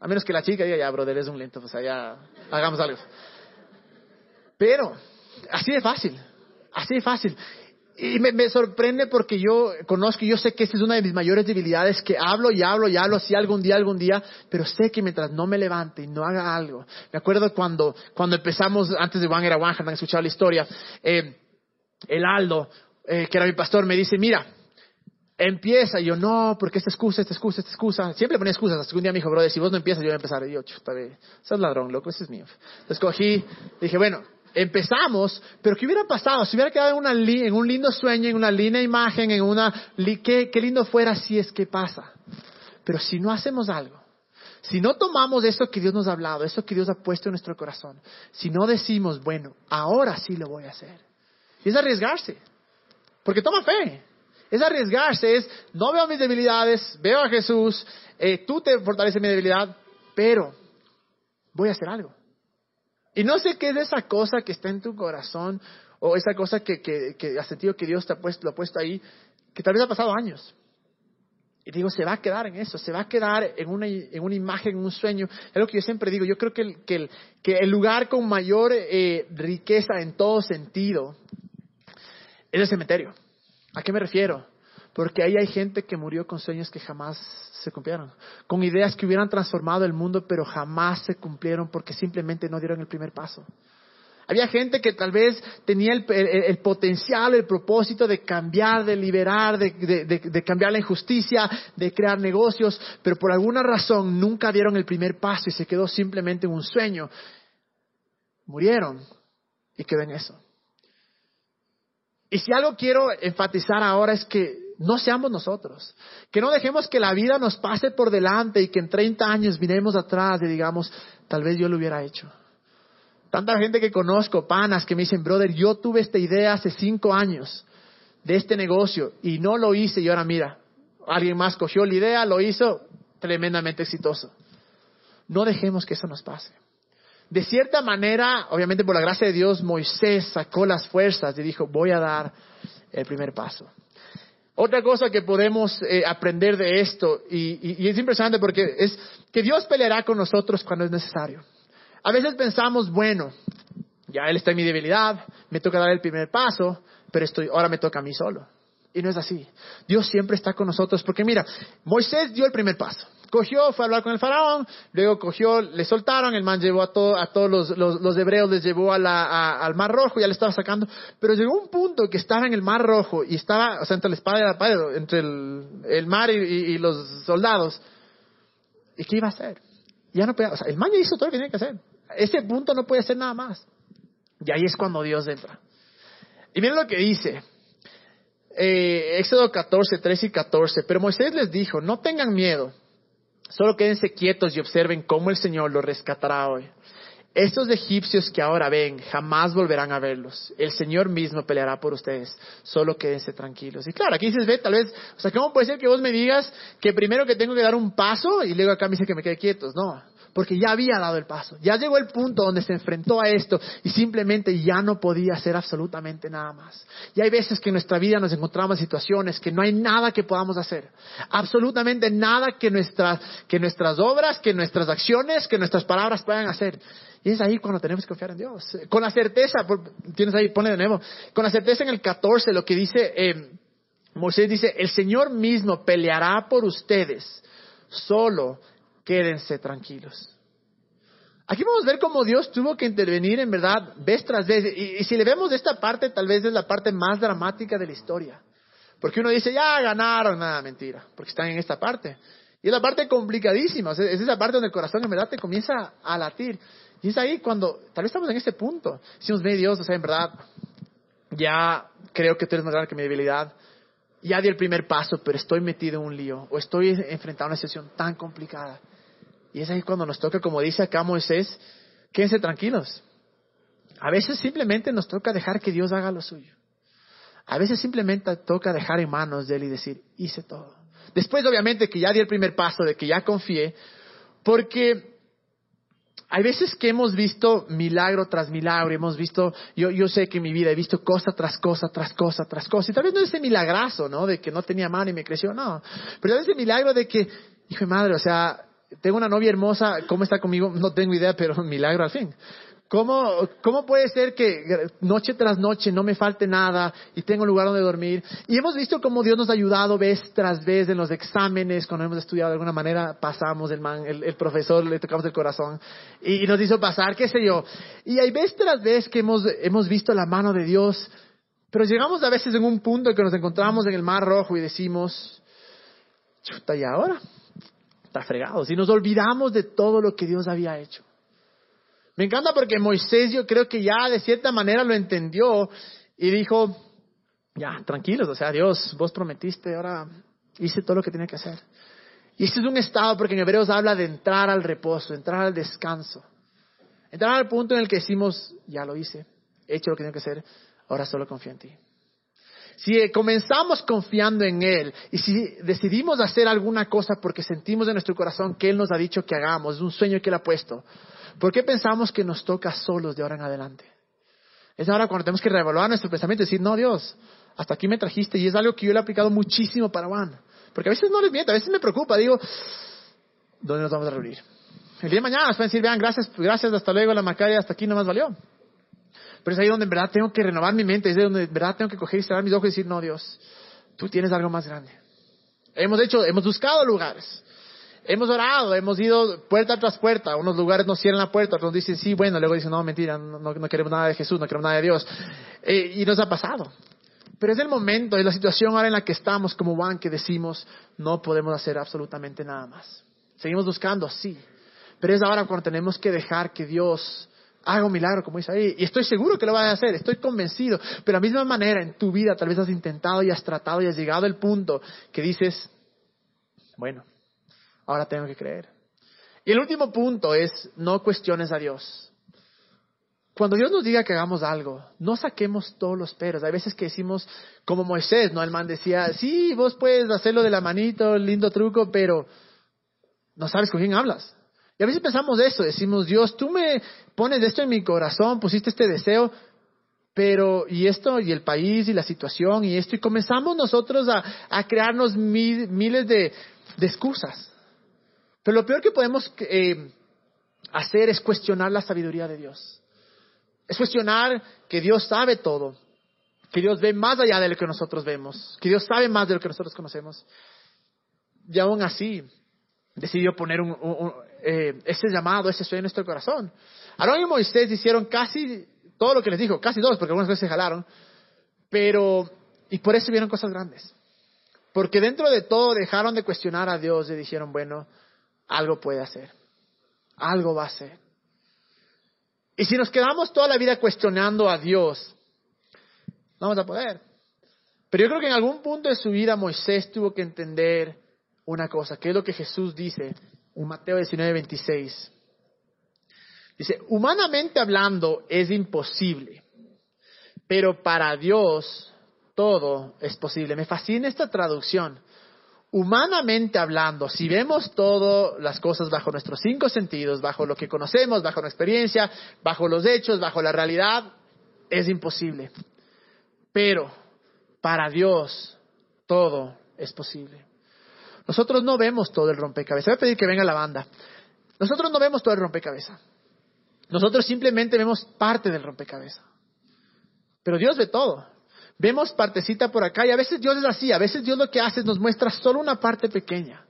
A menos que la chica diga, ya, brother, es un lento, pues allá hagamos algo. Pero, así de fácil, así de fácil. Y me, sorprende porque yo conozco y yo sé que esa es una de mis mayores debilidades, que hablo y hablo y hablo así algún día, algún día, pero sé que mientras no me levante y no haga algo. Me acuerdo cuando, cuando empezamos, antes de Juan era Juan, han escuchado la historia, eh, el Aldo, eh, que era mi pastor, me dice, mira, empieza. Yo, no, porque esta excusa, esta excusa, esta excusa. Siempre ponía excusas. Hasta un día me dijo, brother, si vos no empiezas, yo voy a empezar. Yo, chuta, sos ladrón, loco, ese es mío. Entonces cogí, dije, bueno, empezamos, pero ¿qué hubiera pasado? Si hubiera quedado en, una un lindo sueño, en una linda imagen, en una... Qué, qué lindo fuera si es que pasa. Pero si no hacemos algo, si no tomamos eso que Dios nos ha hablado, eso que Dios ha puesto en nuestro corazón, si no decimos, bueno, ahora sí lo voy a hacer, es arriesgarse, porque toma fe. Es arriesgarse, es, no veo mis debilidades, veo a Jesús, eh, tú te fortaleces mi debilidad, pero voy a hacer algo. Y no sé qué es esa cosa que está en tu corazón o esa cosa que, que, que has sentido que Dios te ha puesto, lo ha puesto ahí, que tal vez ha pasado años. Y digo, se va a quedar en eso, se va a quedar en una, en una imagen, en un sueño. Es lo que yo siempre digo, yo creo que el, que el, que el lugar con mayor eh, riqueza en todo sentido es el cementerio. ¿A qué me refiero? Porque ahí hay gente que murió con sueños que jamás se cumplieron, con ideas que hubieran transformado el mundo, pero jamás se cumplieron porque simplemente no dieron el primer paso. Había gente que tal vez tenía el, potencial, el propósito de cambiar, de liberar, de, de, cambiar la injusticia, de crear negocios, pero por alguna razón nunca dieron el primer paso y se quedó simplemente en un sueño. Murieron y quedó en eso. Y si algo quiero enfatizar ahora es que no seamos nosotros, que no dejemos que la vida nos pase por delante y que en 30 años miremos atrás y digamos, tal vez yo lo hubiera hecho. Tanta gente que conozco, panas, que me dicen, brother, yo tuve esta idea hace cinco años de este negocio y no lo hice y ahora mira, alguien más cogió la idea, lo hizo, tremendamente exitoso. No dejemos que eso nos pase. De cierta manera, obviamente por la gracia de Dios, Moisés sacó las fuerzas y dijo, voy a dar el primer paso. Otra cosa que podemos eh, aprender de esto, y, es impresionante porque es que Dios peleará con nosotros cuando es necesario. A veces pensamos, bueno, ya Él está en mi debilidad, me toca dar el primer paso, pero estoy, ahora me toca a mí solo. Y no es así. Dios siempre está con nosotros porque mira, Moisés dio el primer paso cogió, fue a hablar con el faraón, luego cogió, le soltaron, el man llevó a, a todos los, hebreos, les llevó al mar rojo, ya le estaba sacando, pero llegó un punto que estaba en el mar rojo y estaba, o sea, entre la espada y la pared, entre el, mar y, los soldados. ¿Y qué iba a hacer? Ya no podía, o sea, el man ya hizo todo lo que tenía que hacer. ese punto no puede hacer nada más. Y ahí es cuando Dios entra. Y miren lo que dice. Eh, Éxodo 14, 13 y 14, pero Moisés les dijo, no tengan miedo, solo quédense quietos y observen cómo el Señor los rescatará hoy. Estos egipcios que ahora ven jamás volverán a verlos. El Señor mismo peleará por ustedes. Solo quédense tranquilos. Y claro, aquí dices, ve, tal vez, o sea, ¿cómo puede ser que vos me digas que primero que tengo que dar un paso y luego acá me dice que me quede quietos? No, porque ya había dado el paso. Ya llegó el punto donde se enfrentó a esto y simplemente ya no podía hacer absolutamente nada más. Y hay veces que en nuestra vida nos encontramos en situaciones que no hay nada que podamos hacer. Absolutamente nada que nuestras, que nuestras obras, que nuestras acciones, que nuestras palabras puedan hacer. Y es ahí cuando tenemos que confiar en Dios. Con la certeza, tienes ahí, pone de nuevo, con la certeza en el 14, lo que dice, eh, Moisés dice, el Señor mismo peleará por ustedes, solo quédense tranquilos. Aquí vamos a ver cómo Dios tuvo que intervenir en verdad vez tras vez. Y, y si le vemos esta parte, tal vez es la parte más dramática de la historia. Porque uno dice, ya ganaron, nada, mentira, porque están en esta parte. Y es la parte complicadísima, es esa parte donde el corazón en verdad te comienza a latir. Y es ahí cuando, tal vez estamos en este punto. Decimos, ve Dios, o sea, en verdad, ya creo que tú eres más grande que mi debilidad. Ya di el primer paso, pero estoy metido en un lío. O estoy enfrentado a una situación tan complicada. Y es ahí cuando nos toca, como dice acá Moisés, quédense tranquilos. A veces simplemente nos toca dejar que Dios haga lo suyo. A veces simplemente toca dejar en manos de Él y decir, hice todo. Después, obviamente, que ya di el primer paso, de que ya confié, porque hay veces que hemos visto milagro tras milagro, hemos visto, yo, yo sé que en mi vida he visto cosa tras cosa, tras cosa, tras cosa, y tal vez no es ese milagrazo, ¿no? De que no tenía mano y me creció, no. Pero tal vez ese milagro de que, hijo de madre, o sea, tengo una novia hermosa, ¿cómo está conmigo? No tengo idea, pero milagro al fin. ¿Cómo, ¿Cómo puede ser que noche tras noche no me falte nada y tengo un lugar donde dormir? Y hemos visto cómo Dios nos ha ayudado vez tras vez en los exámenes, cuando hemos estudiado de alguna manera, pasamos el man, el, profesor, le tocamos el corazón y, nos hizo pasar, qué sé yo. Y hay vez tras vez que hemos, hemos visto la mano de Dios, pero llegamos a veces en un punto en que nos encontramos en el mar rojo y decimos, chuta, ¿y ahora? Está fregado. Si nos olvidamos de todo lo que Dios había hecho. Me encanta porque Moisés yo creo que ya de cierta manera lo entendió y dijo, ya, tranquilos, o sea, Dios, vos prometiste, ahora hice todo lo que tenía que hacer. Y este es un estado porque en Hebreos habla de entrar al reposo, entrar al descanso. Entrar al punto en el que decimos, ya lo hice, he hecho lo que tenía que hacer, ahora solo confío en ti. Si comenzamos confiando en Él y si decidimos hacer alguna cosa porque sentimos en nuestro corazón que Él nos ha dicho que hagamos, un sueño que Él ha puesto, ¿Por qué pensamos que nos toca solos de ahora en adelante? Es ahora cuando tenemos que reevaluar nuestro pensamiento y decir, no, Dios, hasta aquí me trajiste y es algo que yo le he aplicado muchísimo para Juan. Porque a veces no les miento, a veces me preocupa, digo, ¿dónde nos vamos a reunir? El día de mañana nos pueden decir, vean, gracias, gracias, hasta luego, la macaria, hasta aquí no más valió. Pero es ahí donde en verdad tengo que renovar mi mente, es ahí donde en verdad tengo que coger y cerrar mis ojos y decir, no, Dios, tú tienes algo más grande. Hemos hecho, hemos buscado lugares. Hemos orado, hemos ido puerta tras puerta. Unos lugares nos cierran la puerta, otros dicen sí, bueno, luego dicen no, mentira, no, queremos nada de Jesús, no queremos nada de Dios. Eh, y nos ha pasado. Pero es el momento, es la situación ahora en la que estamos como Juan que decimos no podemos hacer absolutamente nada más. Seguimos buscando, sí. Pero es ahora cuando tenemos que dejar que Dios haga un milagro, como dice ahí. Y estoy seguro que lo va a hacer, estoy convencido. Pero de la misma manera, en tu vida tal vez has intentado y has tratado y has llegado al punto que dices, bueno, ahora tengo que creer. Y el último punto es, no cuestiones a Dios. Cuando Dios nos diga que hagamos algo, no saquemos todos los peros. Hay veces que decimos, como Moisés, ¿no? El man decía, sí, vos puedes hacerlo de la manito, lindo truco, pero no sabes con quién hablas. Y a veces pensamos eso, decimos, Dios, tú me pones esto en mi corazón, pusiste este deseo, pero, y esto, y el país, y la situación, y esto, y comenzamos nosotros a, crearnos miles de excusas. Pero lo peor que podemos eh, hacer es cuestionar la sabiduría de Dios. Es cuestionar que Dios sabe todo, que Dios ve más allá de lo que nosotros vemos, que Dios sabe más de lo que nosotros conocemos. Y aún así, decidió poner eh, ese llamado, ese sueño en nuestro corazón. Aarón y Moisés hicieron casi todo lo que les dijo, casi todos, porque algunas veces se jalaron, pero, y por eso vieron cosas grandes. Porque dentro de todo dejaron de cuestionar a Dios y dijeron, bueno, algo puede hacer. Algo va a hacer. Y si nos quedamos toda la vida cuestionando a Dios, no vamos a poder. Pero yo creo que en algún punto de su vida Moisés tuvo que entender una cosa, que es lo que Jesús dice Mateo 19, 26. Dice, humanamente hablando es imposible, pero para Dios todo es posible. Me fascina esta traducción. Humanamente hablando, si vemos todas las cosas bajo nuestros cinco sentidos, bajo lo que conocemos, bajo nuestra experiencia, bajo los hechos, bajo la realidad, es imposible. Pero para Dios todo es posible. Nosotros no vemos todo el rompecabezas. Voy a pedir que venga la banda. Nosotros no vemos todo el rompecabezas. Nosotros simplemente vemos parte del rompecabezas. Pero Dios ve todo. Vemos partecita por acá y a veces Dios es así. A veces Dios lo que hace es nos muestra solo una parte pequeña.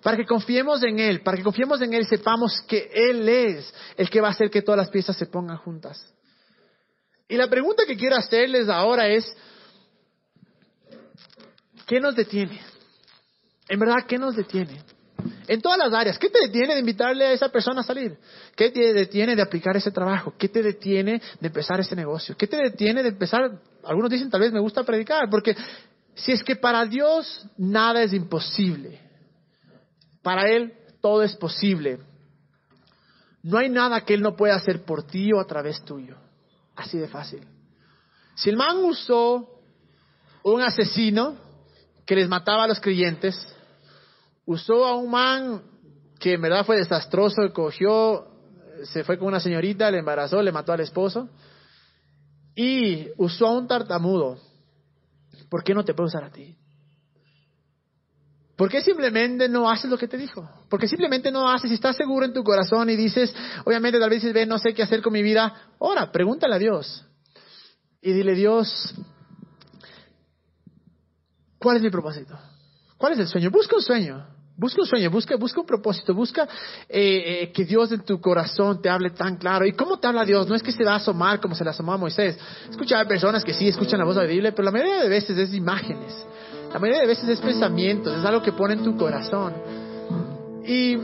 Para que confiemos en Él, para que confiemos en Él sepamos que Él es el que va a hacer que todas las piezas se pongan juntas. Y la pregunta que quiero hacerles ahora es, ¿qué nos detiene? En verdad, ¿qué nos detiene? En todas las áreas. ¿Qué te detiene de invitarle a esa persona a salir? ¿Qué te detiene de aplicar ese trabajo? ¿Qué te detiene de empezar ese negocio? ¿Qué te detiene de empezar? Algunos dicen tal vez me gusta predicar, porque si es que para Dios nada es imposible, para Él todo es posible. No hay nada que Él no pueda hacer por ti o a través tuyo. Así de fácil. Si el man usó un asesino que les mataba a los creyentes, usó a un man que en verdad fue desastroso, cogió, se fue con una señorita, le embarazó, le mató al esposo, y usó a un tartamudo. ¿Por qué no te puede usar a ti? ¿Por qué simplemente no haces lo que te dijo? Porque simplemente no haces, si estás seguro en tu corazón y dices, obviamente tal vez dices, ve, no sé qué hacer con mi vida, ora, pregúntale a Dios. Y dile, Dios, ¿cuál es mi propósito? ¿Cuál es el sueño? Busca un sueño. Busca un sueño, busca, busca un propósito, busca eh, eh, que Dios en tu corazón te hable tan claro. ¿Y cómo te habla Dios? No es que se va a asomar como se le asomó a Moisés. Escucha, hay personas que sí escuchan la voz de Biblia, pero la mayoría de veces es imágenes. La mayoría de veces es pensamientos, es algo que pone en tu corazón. Y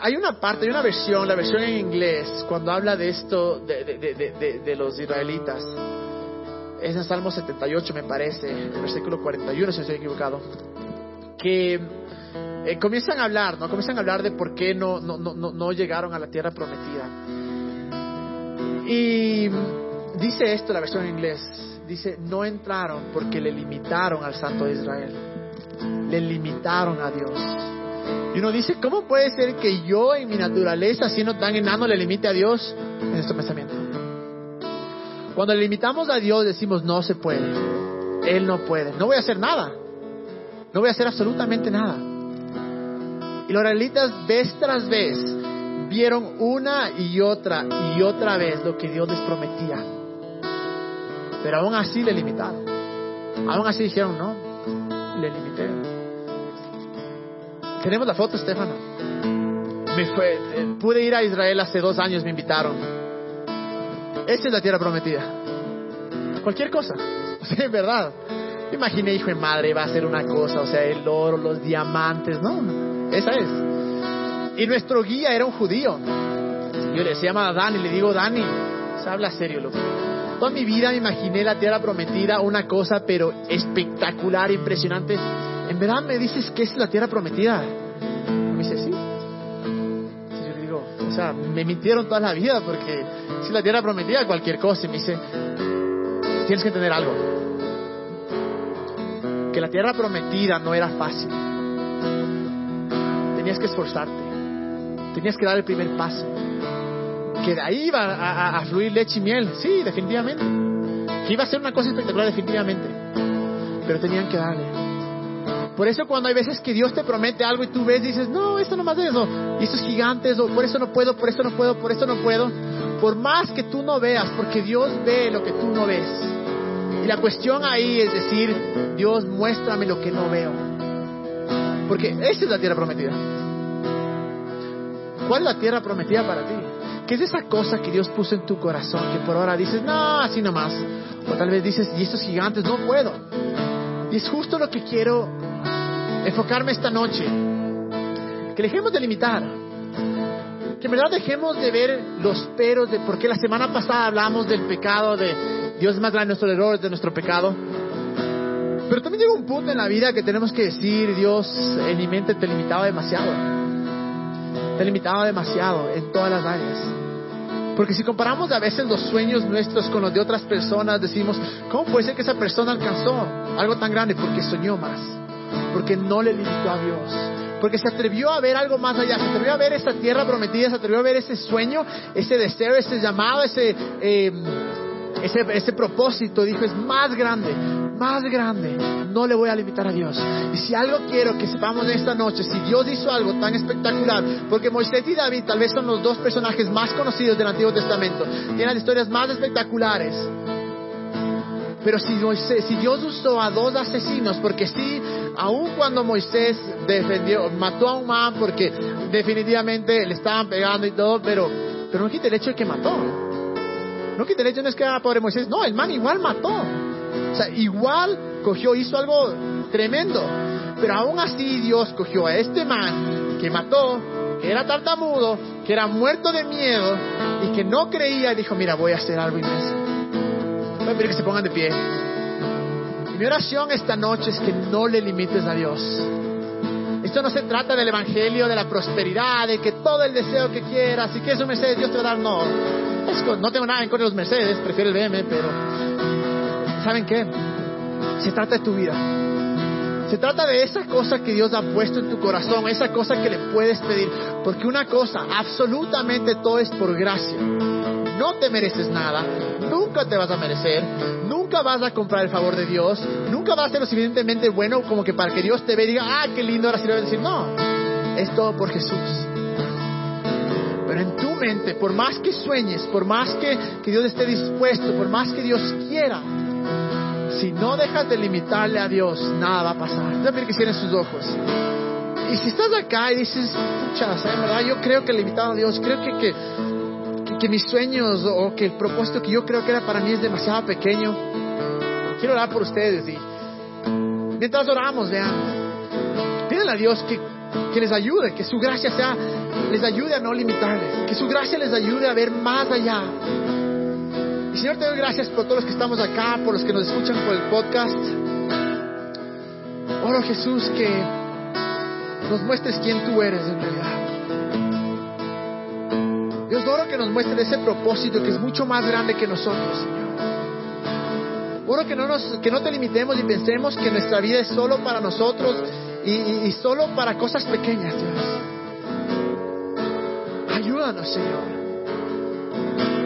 hay una parte, hay una versión, la versión en inglés, cuando habla de esto, de, de, de los israelitas. Es en Salmo 78, me parece, el versículo 41, si estoy equivocado que eh, comienzan a hablar, ¿no? Comienzan a hablar de por qué no, no, no, no llegaron a la tierra prometida. Y dice esto la versión en inglés, dice, no entraron porque le limitaron al Santo de Israel, le limitaron a Dios. Y uno dice, ¿cómo puede ser que yo en mi naturaleza, siendo tan enano, le limite a Dios en nuestro pensamiento? Cuando le limitamos a Dios decimos, no se puede, Él no puede, no voy a hacer nada. No voy a hacer absolutamente nada. Y los israelitas vez tras vez vieron una y otra y otra vez lo que Dios les prometía. Pero aún así le limitaron. Aún así dijeron, no, le limité. Tenemos la foto, Estefano. Me fue, eh, pude ir a Israel hace dos años, me invitaron. Esta es la tierra prometida. Cualquier cosa. Sí, en verdad imaginé, hijo de madre, va a ser una cosa, o sea, el oro, los diamantes, no, esa es. Y nuestro guía era un judío. Yo le se llama Dani, le digo, Dani, se habla serio, loco. Toda mi vida me imaginé la tierra prometida, una cosa, pero espectacular, impresionante. ¿En verdad me dices que es la tierra prometida? me dice, sí. Sea, me mintieron toda la vida porque si la tierra prometida, cualquier cosa. Y me dice, tienes que entender algo que la tierra prometida no era fácil. Tenías que esforzarte, tenías que dar el primer paso. Que de ahí iba a, fluir leche y miel, sí, definitivamente. Que iba a ser una cosa espectacular, definitivamente. Pero tenían que darle. Por eso cuando hay veces que Dios te promete algo y tú ves dices, no, esto no más es eso, y esto es gigante, por eso no puedo, por eso no puedo, por eso no puedo. Por más que tú no veas, porque Dios ve lo que tú no ves. Y la cuestión ahí es decir, Dios, muéstrame lo que no veo. Porque esa es la tierra prometida. ¿Cuál es la tierra prometida para ti? ¿Qué es esa cosa que Dios puso en tu corazón que por ahora dices, no, así nomás? O tal vez dices, y estos gigantes no puedo. Y es justo lo que quiero enfocarme esta noche. Que dejemos de limitar. Que en verdad dejemos de ver los peros de, porque la semana pasada hablamos del pecado de Dios más grande de nuestro error, de nuestro pecado. Pero también llega un punto en la vida que tenemos que decir, Dios, en mi mente te limitaba demasiado. Te limitaba demasiado en todas las áreas. Porque si comparamos a veces los sueños nuestros con los de otras personas, decimos, ¿cómo puede ser que esa persona alcanzó algo tan grande? Porque soñó más, porque no le limitó a Dios, porque se atrevió a ver algo más allá, se atrevió a ver esa tierra prometida, se atrevió a ver ese sueño, ese deseo, ese llamado, ese, eh, ese, ese propósito. Dijo, es más grande, más grande. No le voy a limitar a Dios. Y si algo quiero que sepamos esta noche, si Dios hizo algo tan espectacular, porque Moisés y David tal vez son los dos personajes más conocidos del Antiguo Testamento, tienen las historias más espectaculares. Pero si, Moisés, si Dios usó a dos asesinos, porque sí, aun cuando Moisés defendió, mató a un man porque definitivamente le estaban pegando y todo, pero, pero no quita el hecho de que mató. No quita el hecho no es que era pobre Moisés, no, el man igual mató. O sea, igual cogió, hizo algo tremendo. Pero aún así Dios cogió a este man que mató, que era tartamudo, que era muerto de miedo y que no creía y dijo, mira, voy a hacer algo inmenso. Voy a pedir que se pongan de pie. Y mi oración esta noche es que no le limites a Dios. Esto no se trata del evangelio, de la prosperidad, de que todo el deseo que quieras, y que es un Mercedes, Dios te va a dar. No, no tengo nada en contra de los Mercedes, prefiero el BM, pero ¿saben qué? Se trata de tu vida. Se trata de esa cosa que Dios ha puesto en tu corazón, esa cosa que le puedes pedir. Porque una cosa, absolutamente todo es por gracia. No te mereces nada, nunca te vas a merecer, nunca vas a comprar el favor de Dios, nunca vas a ser lo suficientemente bueno como que para que Dios te vea y diga, ah, qué lindo, ahora sí le voy a decir, no, es todo por Jesús. Pero en tu mente, por más que sueñes, por más que, que Dios esté dispuesto, por más que Dios quiera, si no dejas de limitarle a Dios, nada va a pasar. Pedir que cierren sus ojos. Y si estás acá y dices, pucha, ¿sabes? ¿verdad? Yo creo que limitado a Dios, creo que, que, que, mis sueños o que el propósito que yo creo que era para mí es demasiado pequeño. Quiero orar por ustedes y mientras oramos, vean, pídenle a Dios que, que les ayude, que su gracia sea, les ayude a no limitarles, que su gracia les ayude a ver más allá. Y Señor, te doy gracias por todos los que estamos acá, por los que nos escuchan por el podcast. Oro Jesús que nos muestres quién tú eres en realidad. Dios, oro que nos muestres ese propósito que es mucho más grande que nosotros, Señor. Oro que no, nos, que no te limitemos y pensemos que nuestra vida es solo para nosotros y solo para cosas pequeñas, Dios. Ayúdanos, Señor,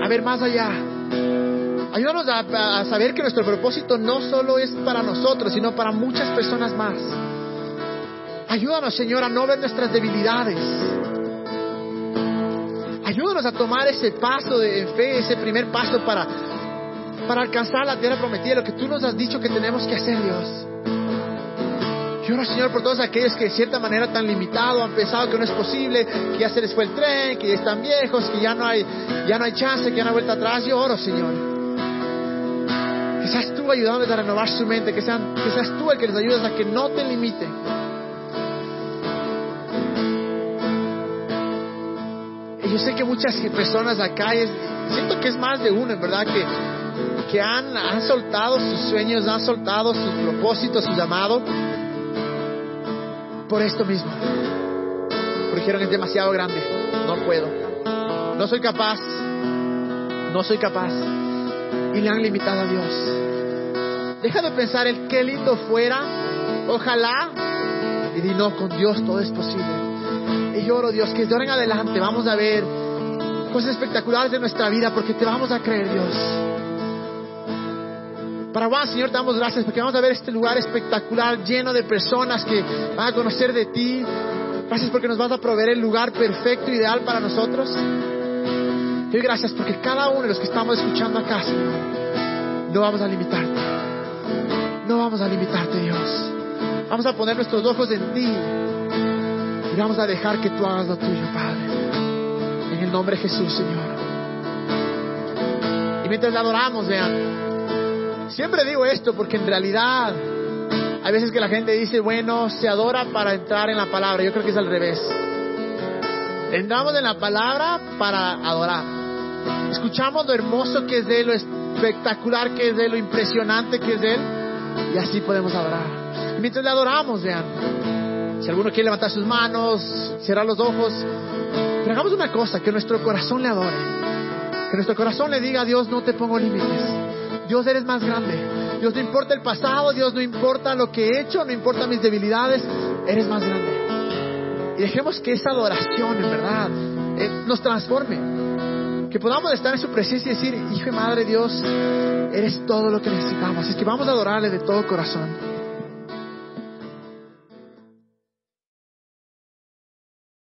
a ver más allá. Ayúdanos a, a, saber que nuestro propósito no solo es para nosotros, sino para muchas personas más. Ayúdanos, Señor, a no ver nuestras debilidades. Ayúdanos a tomar ese paso de fe, ese primer paso para, para alcanzar la tierra prometida, lo que tú nos has dicho que tenemos que hacer, Dios. Yo oro, Señor, por todos aquellos que de cierta manera tan limitado han pensado que no es posible, que ya se les fue el tren, que ya están viejos, que ya no hay, ya no hay chance, que ya no hay vuelta atrás. Yo oro, Señor. Que seas tú ayudándoles a renovar su mente, que, sean, que seas tú el que les ayudes a que no te limite. Yo sé que muchas personas acá, es, siento que es más de uno, en verdad, que, que han, han soltado sus sueños, han soltado sus propósitos, su llamado por esto mismo. Porque dijeron es demasiado grande, no puedo, no soy capaz, no soy capaz. Y le han limitado a Dios. Deja de pensar el qué lindo fuera, ojalá, y di no, con Dios todo es posible. Y yo oro Dios que de ahora en adelante vamos a ver cosas espectaculares de nuestra vida porque te vamos a creer Dios. Para Juan, Señor, te damos gracias porque vamos a ver este lugar espectacular lleno de personas que van a conocer de ti. Gracias porque nos vas a proveer el lugar perfecto, ideal para nosotros. Te doy gracias porque cada uno de los que estamos escuchando acá, Señor, no vamos a limitarte. No vamos a limitarte, Dios. Vamos a poner nuestros ojos en ti y vamos a dejar que tú hagas lo tuyo, Padre. En el nombre de Jesús, Señor. Y mientras le adoramos, vean. Siempre digo esto porque en realidad hay veces que la gente dice, bueno, se adora para entrar en la palabra. Yo creo que es al revés. Entramos en la palabra para adorar. Escuchamos lo hermoso que es de Él, lo espectacular que es Él, lo impresionante que es Él. Y así podemos adorar. Y mientras le adoramos, vean, si alguno quiere levantar sus manos, cerrar los ojos, pero hagamos una cosa, que nuestro corazón le adore. Que nuestro corazón le diga a Dios, no te pongo límites. Dios eres más grande. Dios no importa el pasado, Dios no importa lo que he hecho, no importa mis debilidades, eres más grande. Y dejemos que esa adoración, en verdad, eh, nos transforme. Que podamos estar en su presencia y decir, Hijo y Madre Dios, eres todo lo que necesitamos. Es que vamos a adorarle de todo corazón.